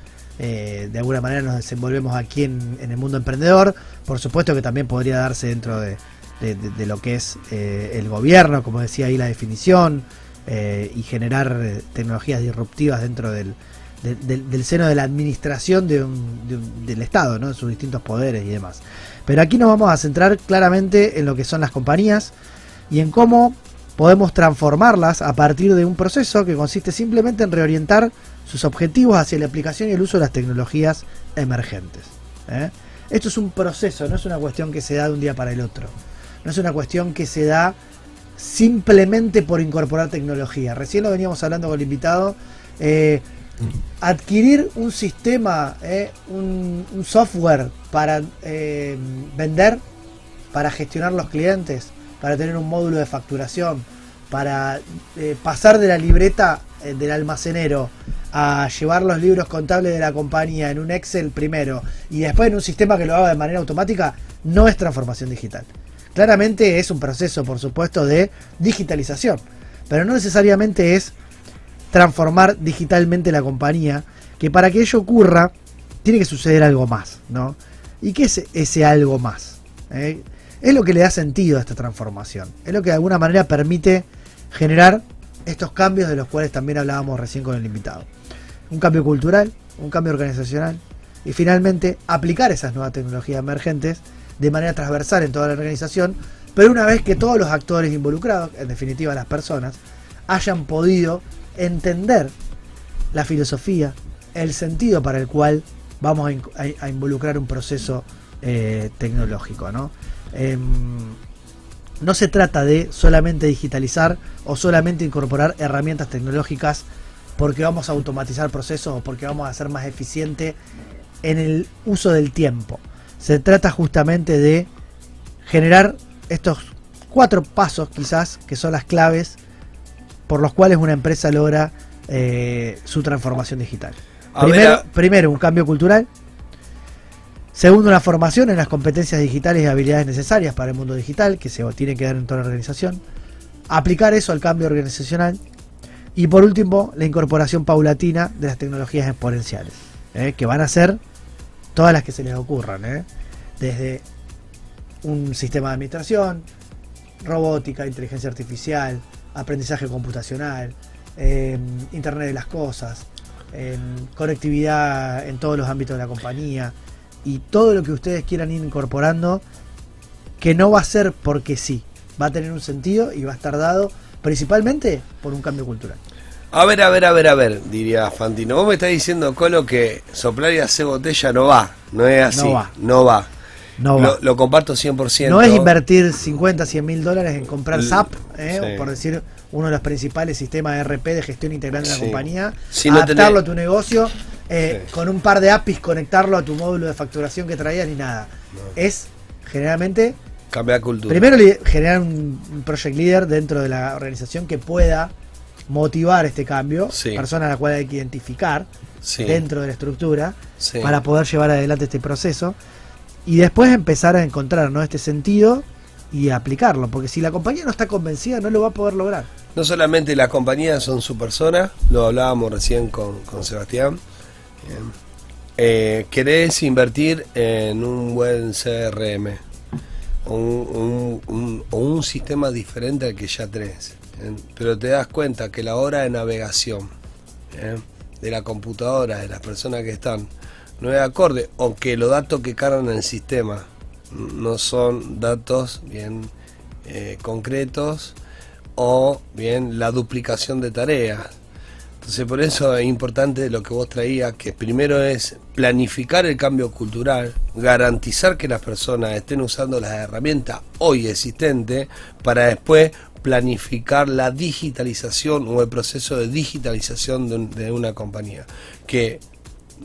eh, de alguna manera nos desenvolvemos aquí en, el mundo emprendedor. Por supuesto que también podría darse dentro de, de- de- de lo que es eh, el gobierno, como decía ahí la definición, eh, y generar eh, tecnologías disruptivas dentro del, del- seno de la administración del Estado, ¿no? sus distintos poderes y demás. Pero aquí nos vamos a centrar claramente en lo que son las compañías y en cómo podemos transformarlas a partir de un proceso que consiste simplemente en reorientar sus objetivos hacia la aplicación y el uso de las tecnologías emergentes. ¿eh? Esto es un proceso, no es una cuestión que se da de un día para el otro. No es una cuestión que se da simplemente por incorporar tecnología. Recién lo veníamos hablando con el invitado. eh, adquirir un sistema, eh, un, un software para eh, vender, para gestionar los clientes, para tener un módulo de facturación, para eh, pasar de la libreta del almacenero a llevar los libros contables de la compañía en un Excel primero y después en un sistema que lo haga de manera automática, no es transformación digital. Claramente es un proceso, por supuesto, de digitalización, pero no necesariamente es transformar digitalmente la compañía, que para que ello ocurra tiene que suceder algo más, ¿no? ¿Y qué es ese algo más? ¿Eh? Es lo que le da sentido a esta transformación, es lo que de alguna manera permite generar estos cambios de los cuales también hablábamos recién con el invitado. Un cambio cultural, un cambio organizacional y finalmente aplicar esas nuevas tecnologías emergentes de manera transversal en toda la organización, pero una vez que todos los actores involucrados, en definitiva las personas, hayan podido entender la filosofía, el sentido para el cual vamos a, in- a- a involucrar un proceso eh, tecnológico. ¿no? Em, no se trata de solamente digitalizar o solamente incorporar herramientas tecnológicas porque vamos a automatizar procesos o porque vamos a ser más eficiente en el uso del tiempo. Se trata justamente de generar estos cuatro pasos quizás que son las claves por los cuales una empresa logra eh, su transformación digital. Primero, a- primero, un cambio cultural. Segundo, una formación en las competencias digitales y habilidades necesarias para el mundo digital que se tienen que dar en toda la organización. Aplicar eso al cambio organizacional. Y por último, la incorporación paulatina de las tecnologías exponenciales, ¿eh? que van a ser todas las que se les ocurran, ¿eh? desde un sistema de administración, robótica, inteligencia artificial, aprendizaje computacional, eh, Internet de las Cosas, eh, conectividad en todos los ámbitos de la compañía y todo lo que ustedes quieran ir incorporando, que no va a ser porque sí, va a tener un sentido y va a estar dado principalmente por un cambio cultural. A ver, a ver, a ver, a ver, diría Fantino. Vos me estás diciendo, Colo, que soplar y hacer botella no va. No es así. No va. No va. No, lo, va. lo comparto 100%. no es invertir 50, 100 mil dólares en comprar SAP, ¿eh? sí. o por decir uno de los principales sistemas de RP de gestión integral de la Sí. compañía, Si no adaptarlo tenés- a tu negocio, eh, Sí. con un par de APIs conectarlo a tu módulo de facturación que traías ni nada. Es generalmente Cambiar cultura. Primero generar un, un project leader dentro de la organización que pueda motivar este cambio, Sí. persona a la cual hay que identificar Sí, dentro de la estructura sí. para poder llevar adelante este proceso y después empezar a encontrar ¿no? este sentido y aplicarlo, porque si la compañía no está convencida no lo va a poder lograr. No solamente las compañías son su persona, lo hablábamos recién con, con Sebastián. Eh, querés invertir en un buen CRM o un, un- un- o un sistema diferente al que ya tenés. Pero te das cuenta que la hora de navegación bien, de la computadora, de las personas que están, no es acorde, o que los datos que cargan en el sistema no son datos bien eh, concretos o bien la duplicación de tareas. Entonces por eso es importante lo que vos traías, que primero es planificar el cambio cultural, garantizar que las personas estén usando las herramientas hoy existentes para después planificar la digitalización o el proceso de digitalización de, un- de una compañía. Que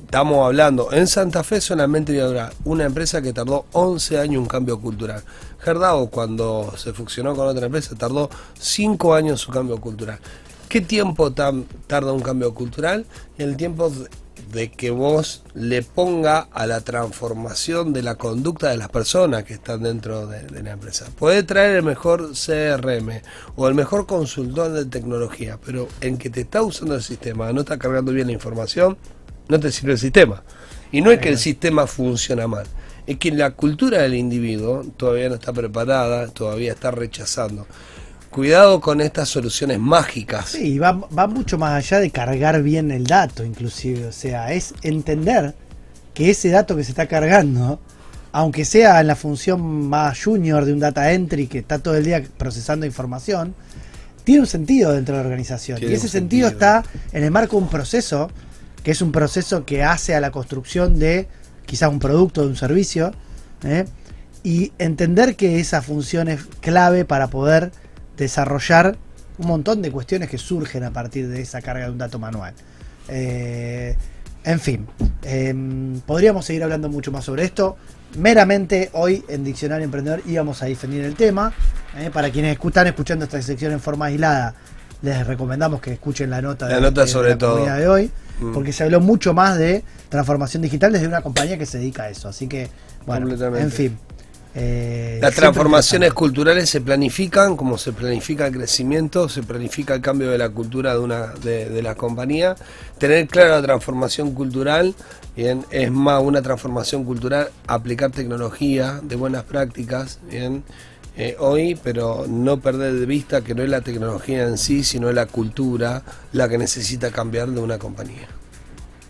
estamos hablando, en Santa Fe solamente voy a hablar una empresa que tardó 11 años un cambio cultural. Gerdau cuando se fusionó con otra empresa tardó 5 años su cambio cultural. ¿Qué tiempo tarda un cambio cultural? El tiempo de- que vos le ponga a la transformación de la conducta de las personas que están dentro de, de la empresa. Puede traer el mejor CRM o el mejor consultor de tecnología, pero en que te está usando el sistema, no está cargando bien la información, no te sirve el sistema. Y no es que el sistema funciona mal, es que la cultura del individuo todavía no está preparada, todavía está rechazando. Cuidado con estas soluciones mágicas. Sí, va, va mucho más allá de cargar bien el dato, inclusive. O sea, es entender que ese dato que se está cargando, aunque sea en la función más junior de un data entry que está todo el día procesando información, tiene un sentido dentro de la organización. Tiene y ese sentido. está en el marco de un proceso, que es un proceso que hace a la construcción de quizás un producto, de un servicio, ¿eh? y entender que esa función es clave para poder desarrollar un montón de cuestiones que surgen a partir de esa carga de un dato manual. Eh, en fin, em, podríamos seguir hablando mucho más sobre esto. Meramente hoy en Diccionario Emprendedor íbamos a definir el tema. eh, para quienes están escuchando esta sección en forma aislada, les recomendamos que escuchen la nota, La nota de sobre la todo. de hoy, Mm. porque se habló mucho más de transformación digital desde una compañía que se dedica a eso. Así que, bueno, en fin. Eh, Las transformaciones culturales se planifican, como se planifica el crecimiento, se planifica el cambio de la cultura de una de, de la compañía. Tener clara la transformación cultural, bien, es más una transformación cultural, aplicar tecnología de buenas prácticas, bien, eh, hoy, pero no perder de vista que no es la tecnología en sí, sino es la cultura la que necesita cambiar de una compañía.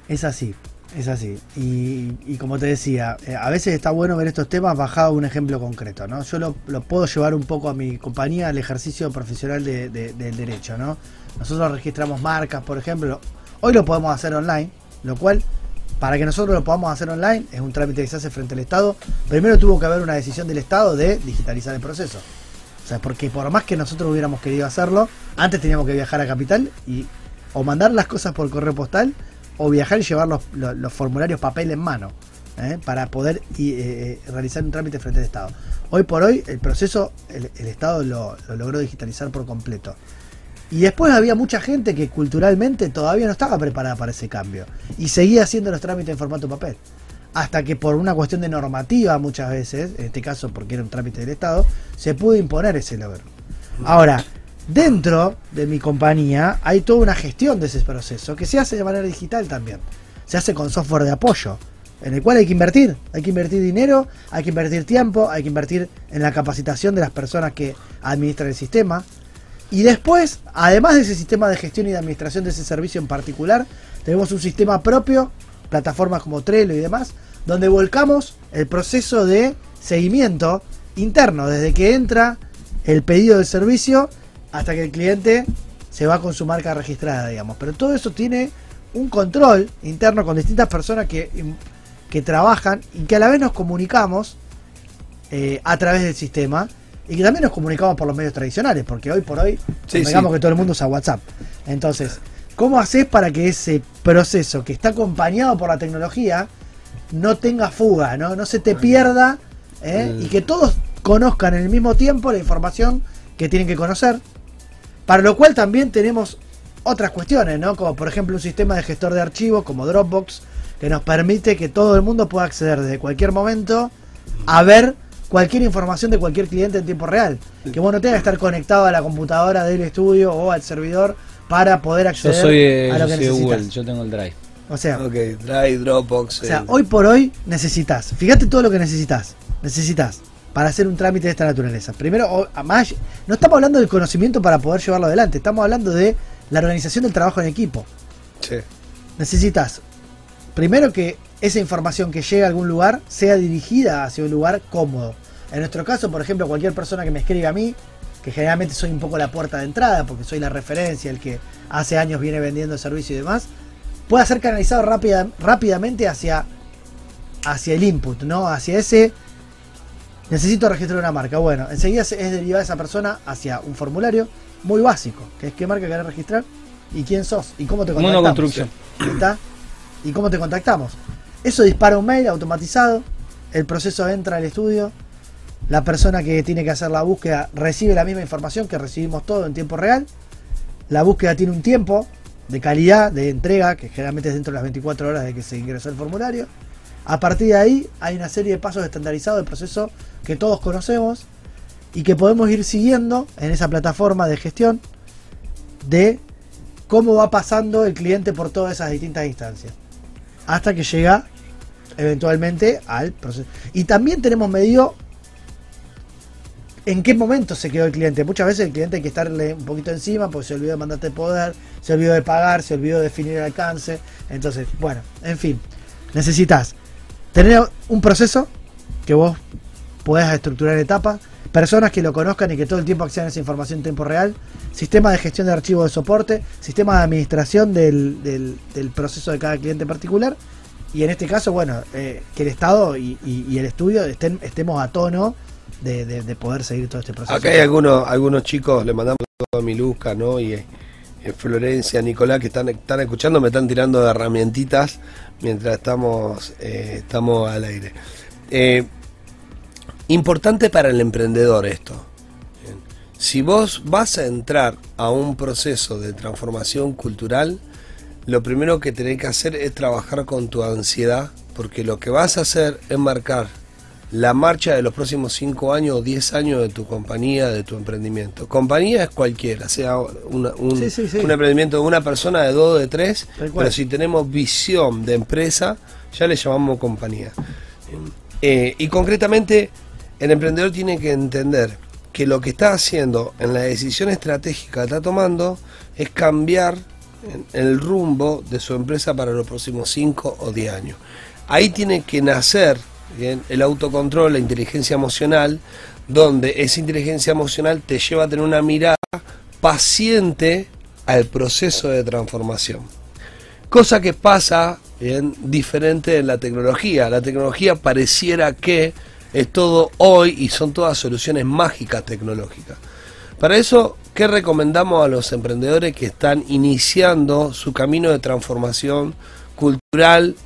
Es así, es así. Y, y como te decía, eh, a veces está bueno ver estos temas bajado un ejemplo concreto, ¿no? Yo lo, lo puedo llevar un poco a mi compañía, al ejercicio profesional de- de- del derecho, ¿no? Nosotros registramos marcas, por ejemplo. Hoy lo podemos hacer online, lo cual, para que nosotros lo podamos hacer online, es un trámite que se hace frente al Estado. Primero tuvo que haber una decisión del Estado de digitalizar el proceso. O sea, porque por más que nosotros hubiéramos querido hacerlo, antes teníamos que viajar a Capital y o mandar las cosas por correo postal o viajar y llevar los, los- formularios papel en mano ¿eh? para poder y, eh, realizar un trámite frente al Estado. Hoy por hoy el proceso el, el Estado lo, lo logró digitalizar por completo. Y después había mucha gente que culturalmente todavía no estaba preparada para ese cambio y seguía haciendo los trámites en formato papel. Hasta que por una cuestión de normativa muchas veces, en este caso porque era un trámite del Estado, se pudo imponer ese logro. Ahora, dentro de mi compañía hay toda una gestión de ese proceso que se hace de manera digital también. Se hace con software de apoyo, en el cual hay que invertir. Hay que invertir dinero, hay que invertir tiempo, hay que invertir en la capacitación de las personas que administran el sistema. Y después, además de ese sistema de gestión y de administración de ese servicio en particular, tenemos un sistema propio, plataformas como Trello y demás, donde volcamos el proceso de seguimiento interno, desde que entra el pedido del servicio hasta que el cliente se va con su marca registrada, digamos. Pero todo eso tiene un control interno con distintas personas que, que trabajan y que a la vez nos comunicamos eh, a través del sistema y que también nos comunicamos por los medios tradicionales, porque hoy por hoy Sí, digamos sí. que todo el mundo usa WhatsApp. Entonces, ¿cómo haces para que ese proceso que está acompañado por la tecnología no tenga fuga, no, no se te pierda ¿eh? Y que todos conozcan en el mismo tiempo la información que tienen que conocer? Para lo cual también tenemos otras cuestiones, ¿no? Como por ejemplo un sistema de gestor de archivos como Dropbox, que nos permite que todo el mundo pueda acceder desde cualquier momento a ver cualquier información de cualquier cliente en tiempo real. Que vos no tengas que estar conectado a la computadora del estudio o al servidor para poder Yo acceder soy, eh, a lo yo que soy necesitas. Google, yo tengo el Drive. O sea, Ok, Drive, Dropbox. o sea, eh, hoy por hoy necesitas, fíjate todo lo que necesitas, necesitas para hacer un trámite de esta naturaleza. Primero, además, no estamos hablando del conocimiento para poder llevarlo adelante, estamos hablando de la organización del trabajo en equipo. sí. Necesitas, primero que esa información que llega a algún lugar sea dirigida hacia un lugar cómodo. En nuestro caso, por ejemplo, cualquier persona que me escriba a mí, que generalmente soy un poco la puerta de entrada, porque soy la referencia, el que hace años viene vendiendo servicio y demás, pueda ser canalizado rápida- rápidamente hacia, hacia el input, ¿no? Hacia ese necesito registrar una marca. Bueno, enseguida se- es derivada esa persona hacia un formulario muy básico, que es qué marca querés registrar y quién sos y cómo te contactamos. construcción. ¿Está? ¿Y cómo te contactamos? Eso dispara un mail automatizado, el proceso entra al estudio, la persona que tiene que hacer la búsqueda recibe la misma información que recibimos todo en tiempo real, la búsqueda tiene un tiempo de calidad de entrega, que generalmente es dentro de las 24 horas de que se ingresó el formulario. A partir de ahí hay una serie de pasos estandarizados del proceso que todos conocemos y que podemos ir siguiendo en esa plataforma de gestión de cómo va pasando el cliente por todas esas distintas instancias. Hasta que llega eventualmente al proceso. Y también tenemos medido en qué momento se quedó el cliente. Muchas veces el cliente hay que estarle un poquito encima porque se olvidó de mandarte poder, se olvidó de pagar, se olvidó de definir el alcance. Entonces, bueno, en fin, necesitas tener un proceso que vos puedas estructurar en etapas, personas que lo conozcan y que todo el tiempo accedan a esa información en tiempo real, sistema de gestión de archivos de soporte, sistema de administración del, del- proceso de cada cliente en particular, y en este caso, bueno, eh, que el Estado y, y- el estudio estén, estemos a tono de, de- de poder seguir todo este proceso. Acá hay algunos, algunos chicos, le mandamos a Miluska, ¿no? Y eh, Florencia, Nicolás, que están, están escuchando, me están tirando herramientitas mientras estamos, eh, estamos al aire. Eh, importante para el emprendedor esto. Si vos vas a entrar a un proceso de transformación cultural, lo primero que tenés que hacer es trabajar con tu ansiedad, porque lo que vas a hacer es marcar la marcha de los próximos 5 años o 10 años de tu compañía, de tu emprendimiento. Compañía es cualquiera, sea una- un, Sí, sí, sí. un emprendimiento de una persona, de dos, de tres, pero si tenemos visión de empresa, ya le llamamos compañía. Eh, y concretamente, el emprendedor tiene que entender que lo que está haciendo en la decisión estratégica que está tomando es cambiar el rumbo de su empresa para los próximos 5 o 10 años. Ahí tiene que nacer el autocontrol, la inteligencia emocional, donde esa inteligencia emocional te lleva a tener una mirada paciente al proceso de transformación. Cosa que pasa bien diferente en la tecnología. La tecnología pareciera que es todo hoy y son todas soluciones mágicas tecnológicas. Para eso, ¿qué recomendamos a los emprendedores que están iniciando su camino de transformación cultural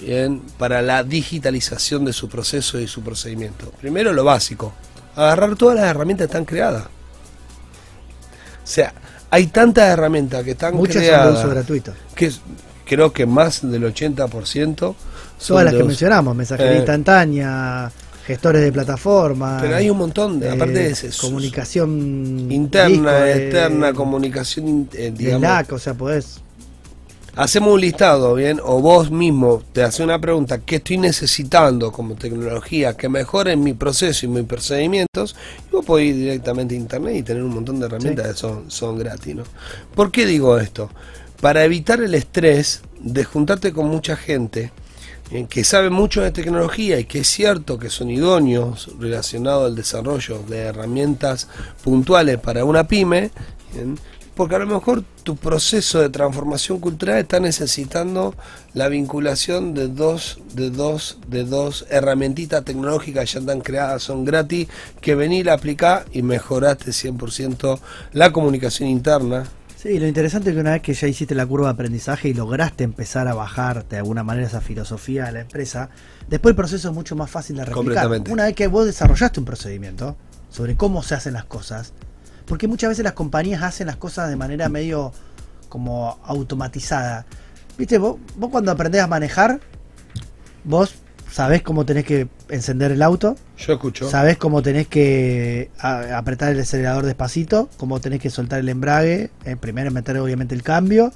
bien, para la digitalización de su proceso y su procedimiento? Primero lo básico, agarrar todas las herramientas que están creadas. O sea, hay tantas herramientas que están Muchas son de creadas uso gratuito. que creo que más del 80% son Todas las que uso- mencionamos, mensajería Eh. instantánea, gestores de plataforma. Pero hay un montón, de, eh, aparte de ese, comunicación interna, disco, eh, externa, comunicación, eh, de digamos. LAC, o sea, podés. Hacemos un listado, ¿bien? O vos mismo te haces una pregunta, ¿qué estoy necesitando como tecnología que mejore mi proceso y mis procedimientos? Y vos podés ir directamente a internet y tener un montón de herramientas Sí. que son, son gratis, ¿no? ¿Por qué digo esto? Para evitar el estrés de juntarte con mucha gente eh, que sabe mucho de tecnología y que es cierto que son idóneos relacionados al desarrollo de herramientas puntuales para una pyme, ¿bien? Porque a lo mejor tu proceso de transformación cultural está necesitando la vinculación de dos, de dos, de dos herramientitas tecnológicas que ya están creadas, son gratis, que venir a aplicar y mejoraste 100% la comunicación interna. Sí, lo interesante es que una vez que ya hiciste la curva de aprendizaje y lograste empezar a bajar de alguna manera esa filosofía a la empresa, después el proceso es mucho más fácil de replicar. Completamente. Una vez que vos desarrollaste un procedimiento sobre cómo se hacen las cosas, porque muchas veces las compañías hacen las cosas de manera medio como automatizada. Viste, vos, vos cuando aprendés a manejar, vos sabés cómo tenés que encender el auto, Yo escucho. Sabés cómo tenés que apretar el acelerador despacito, cómo tenés que soltar el embrague, eh, primero meter obviamente el cambio,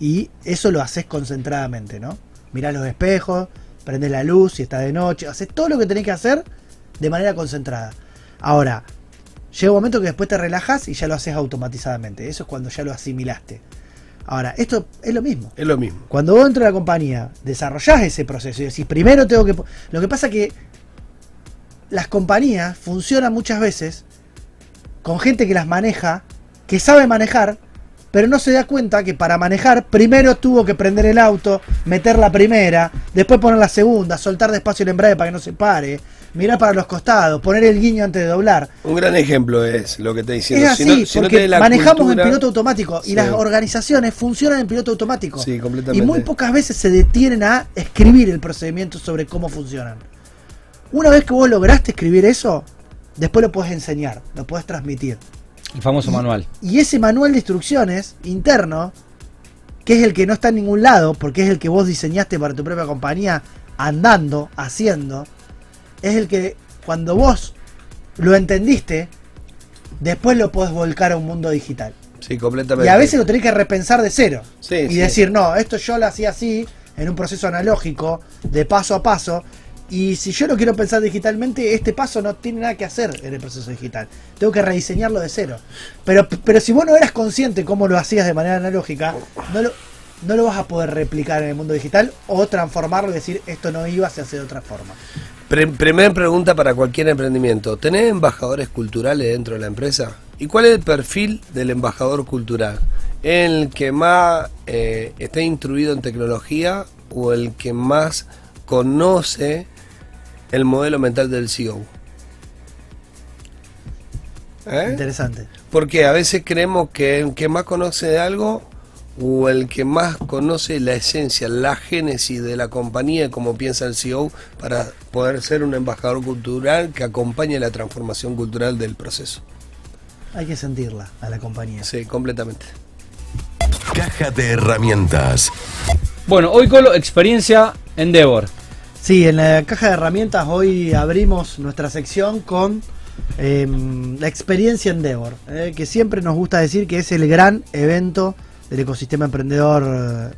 y eso lo haces concentradamente, ¿no? Mirás los espejos, prendés la luz si está de noche, haces todo lo que tenés que hacer de manera concentrada. Ahora, llega un momento que después te relajas y ya lo haces automatizadamente, eso es cuando ya lo asimilaste. Ahora, esto es lo mismo. Es lo mismo. Cuando vos entras a la compañía, desarrollás ese proceso y decís, primero tengo que... po-". Lo que pasa que las compañías funcionan muchas veces con gente que las maneja, que sabe manejar, pero no se da cuenta que para manejar primero tuvo que prender el auto, meter la primera, después poner la segunda, soltar despacio el embrague para que no se pare, mirar para los costados, poner el guiño antes de doblar. Un gran ejemplo es lo que está diciendo. Es Si así, no- si no porque manejamos cultura- en piloto automático y Sí. las organizaciones funcionan en piloto automático. Sí, Y completamente. muy pocas veces se detienen a escribir el procedimiento sobre cómo funcionan. Una vez que vos lograste escribir eso, después lo podés enseñar, lo podés transmitir. El famoso manual. Y ese manual de instrucciones interno, que es el que no está en ningún lado, porque es el que vos diseñaste para tu propia compañía, andando, haciendo, es el que cuando vos lo entendiste, después lo podés volcar a un mundo digital. Sí, completamente. Y a veces lo tenés que repensar de cero. Sí, y sí. decir, no, esto yo lo hacía así, en un proceso analógico, de paso a paso. Y si yo lo quiero pensar digitalmente, este paso no tiene nada que hacer en el proceso digital. Tengo que rediseñarlo de cero. Pero, pero si vos no eras consciente cómo lo hacías de manera analógica, no lo, no lo vas a poder replicar en el mundo digital o transformarlo y decir esto no iba, se hace de otra forma. Pre- primera pregunta para cualquier emprendimiento. ¿Tenés embajadores culturales dentro de la empresa? ¿Y cuál es el perfil del embajador cultural? ¿El que más eh, esté instruido en tecnología o el que más conoce el modelo mental del CEO? ¿Eh? Interesante. Porque a veces creemos que el que más conoce de algo o el que más conoce la esencia, la génesis de la compañía, como piensa el CEO, para poder ser un embajador cultural que acompañe la transformación cultural del proceso. Hay que sentirla a la compañía. Sí, completamente. Caja de herramientas. Bueno, hoy Colo, experiencia Endeavor. Sí, en la caja de herramientas hoy abrimos nuestra sección con eh, la experiencia Endeavor, eh, que siempre nos gusta decir que es el gran evento del ecosistema emprendedor. eh,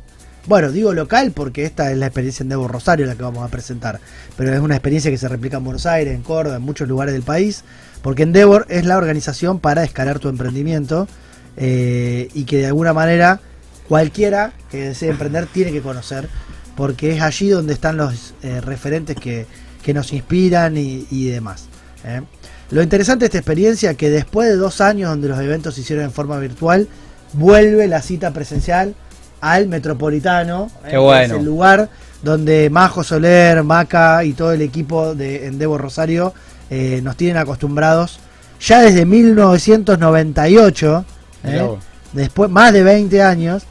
bueno, digo local porque esta es la experiencia Endeavor Rosario la que vamos a presentar, pero es una experiencia que se replica en Buenos Aires, en Córdoba, en muchos lugares del país, porque Endeavor es la organización para escalar tu emprendimiento eh, y que de alguna manera cualquiera que desee emprender tiene que conocer porque es allí donde están los eh, referentes que, que nos inspiran y, demás. Lo interesante de esta experiencia es que después de dos años donde los eventos se hicieron en forma virtual, vuelve la cita presencial al Metropolitano, ¿eh? Qué que bueno. es el lugar donde Majo Soler, Maca y todo el equipo de Endeavor Rosario eh, nos tienen acostumbrados ya desde 1998, Mirá ¿eh? después más de 20 años,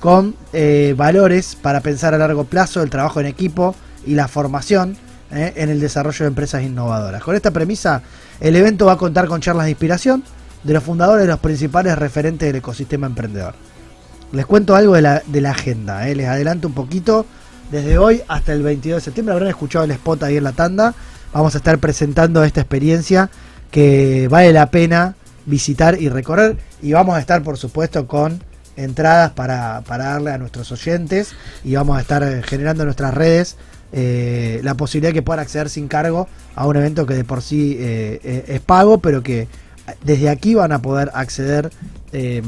con eh, valores para pensar a largo plazo, el trabajo en equipo y la formación eh, en el desarrollo de empresas innovadoras. Con esta premisa, el evento va a contar con charlas de inspiración de los fundadores de los principales referentes del ecosistema emprendedor. Les cuento algo de la, de la agenda, eh, les adelanto un poquito. Desde hoy hasta el 22 de septiembre habrán escuchado el spot ahí en la tanda. Vamos a estar presentando esta experiencia que vale la pena visitar y recorrer. Y vamos a estar, por supuesto, con entradas para, para darle a nuestros oyentes. Y vamos a estar eh, generando en nuestras redes eh, la posibilidad de que puedan acceder sin cargo a un evento que de por sí eh, es pago, pero que desde aquí van a poder acceder eh,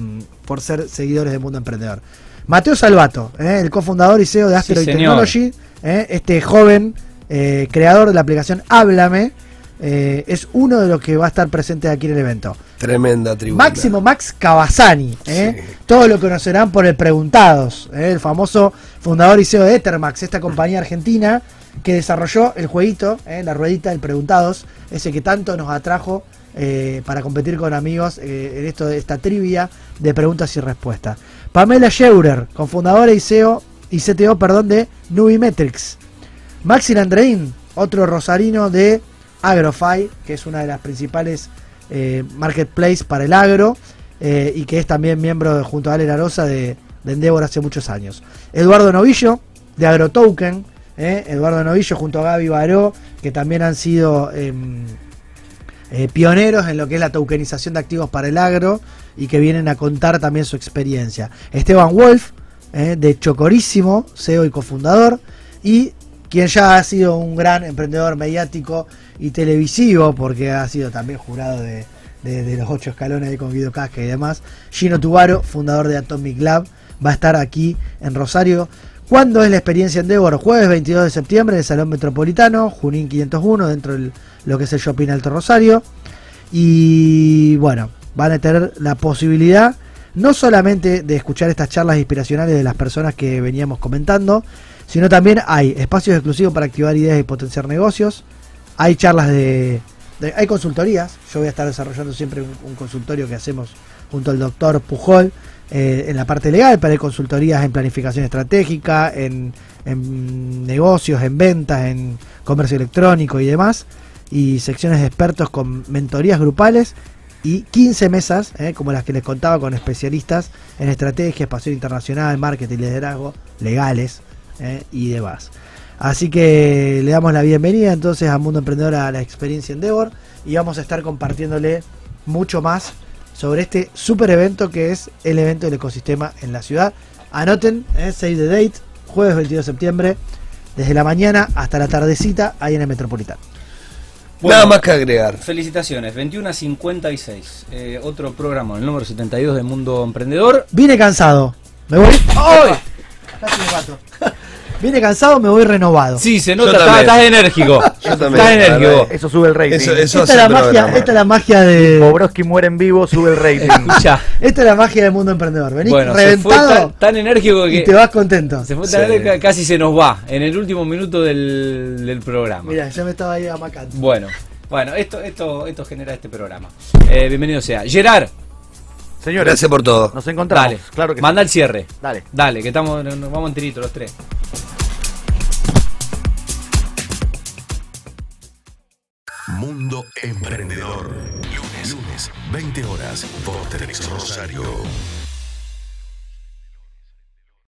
por ser seguidores del mundo emprendedor. Mateo Salvato, eh, el cofundador y CEO de Asteroid. Technology, eh, este joven eh, creador de la aplicación Háblame, eh, es uno de los que va a estar presente aquí en el evento. Tremenda tribuna. Máximo Max Cavazani, eh, Sí. todos lo conocerán por el Preguntados, eh, el famoso fundador y CEO de Ethermax, esta compañía argentina que desarrolló el jueguito, eh, la ruedita del Preguntados, ese que tanto nos atrajo eh, para competir con amigos eh, en esto de esta trivia de preguntas y respuestas. Pamela Scheurer, cofundadora y CEO y CTO, perdón, de Nubimetrics. Maxi Andreín, otro rosarino de Agrofy, que es una de las principales eh, marketplace para el agro eh, y que es también miembro junto a Ale Larosa de, de Endeavor hace muchos años. Eduardo Novillo, de AgroToken, Eduardo Novillo junto a Gaby Baró, que también han sido em, eh, pioneros en lo que es la tokenización de activos para el agro y que vienen a contar también su experiencia. Esteban Wolf, eh, de Chocorísimo, CEO y cofundador, y quien ya ha sido un gran emprendedor mediático y televisivo, porque ha sido también jurado de, de- los ocho escalones de con Guido Casca y demás. Gino Tubaro, fundador de Atomic Lab, va a estar aquí en Rosario. ¿Cuándo es la experiencia Endeavor? Jueves 22 de septiembre en el Salón Metropolitano, Junín 501, dentro de lo que es el Shopping Alto Rosario. Y bueno, van a tener la posibilidad no solamente de escuchar estas charlas inspiracionales de las personas que veníamos comentando, sino también hay espacios exclusivos para activar ideas y potenciar negocios. Hay charlas de, hay consultorías. Yo voy a estar desarrollando siempre un, un consultorio que hacemos junto al doctor Pujol eh, en la parte legal, pero hay consultorías en planificación estratégica, en, en negocios, en ventas, en comercio electrónico y demás. Y secciones de expertos con mentorías grupales y 15 mesas, eh, como las que les contaba, con especialistas en estrategia, espacio internacional, marketing, liderazgo, legales eh, y demás. Así que le damos la bienvenida entonces a Mundo Emprendedor a la experiencia Endeavor y vamos a estar compartiéndole mucho más sobre este super evento que es el evento del ecosistema en la ciudad. Anoten, eh, save the date, jueves 22 de septiembre, desde la mañana hasta la tardecita, ahí en el Metropolitano. Bueno. Nada más que agregar. Felicitaciones, 21 a 56. Eh, otro programa, el número 72 de Mundo Emprendedor. Vine cansado, me voy. ¡Ay! casi me mato. Vine cansado, me voy renovado. Sí, se nota, estás, estás enérgico. Yo también, Estás enérgico. Eso sube el rating. Eso, eso esta, es la magia, esta es la magia de. Bobrovsky muere en vivo, sube el rating. Escucha. Esta es la magia del mundo emprendedor. Venís Bueno, se fue reventado tan, tan enérgico y que te vas contento. se fue Sí. tan enérgico que casi se nos va en el último minuto del, del programa. Mira, ya me estaba ahí amacando. Bueno, bueno, esto, esto, esto genera este programa. Eh, bienvenido sea. Gerard, Señores, Gracias por todo. nos encontramos. dale, Claro que manda sí. el cierre. Dale. Dale, que estamos, nos vamos enteritos los tres. Mundo Emprendedor. Lunes, lunes, 20 horas por Televisión Rosario.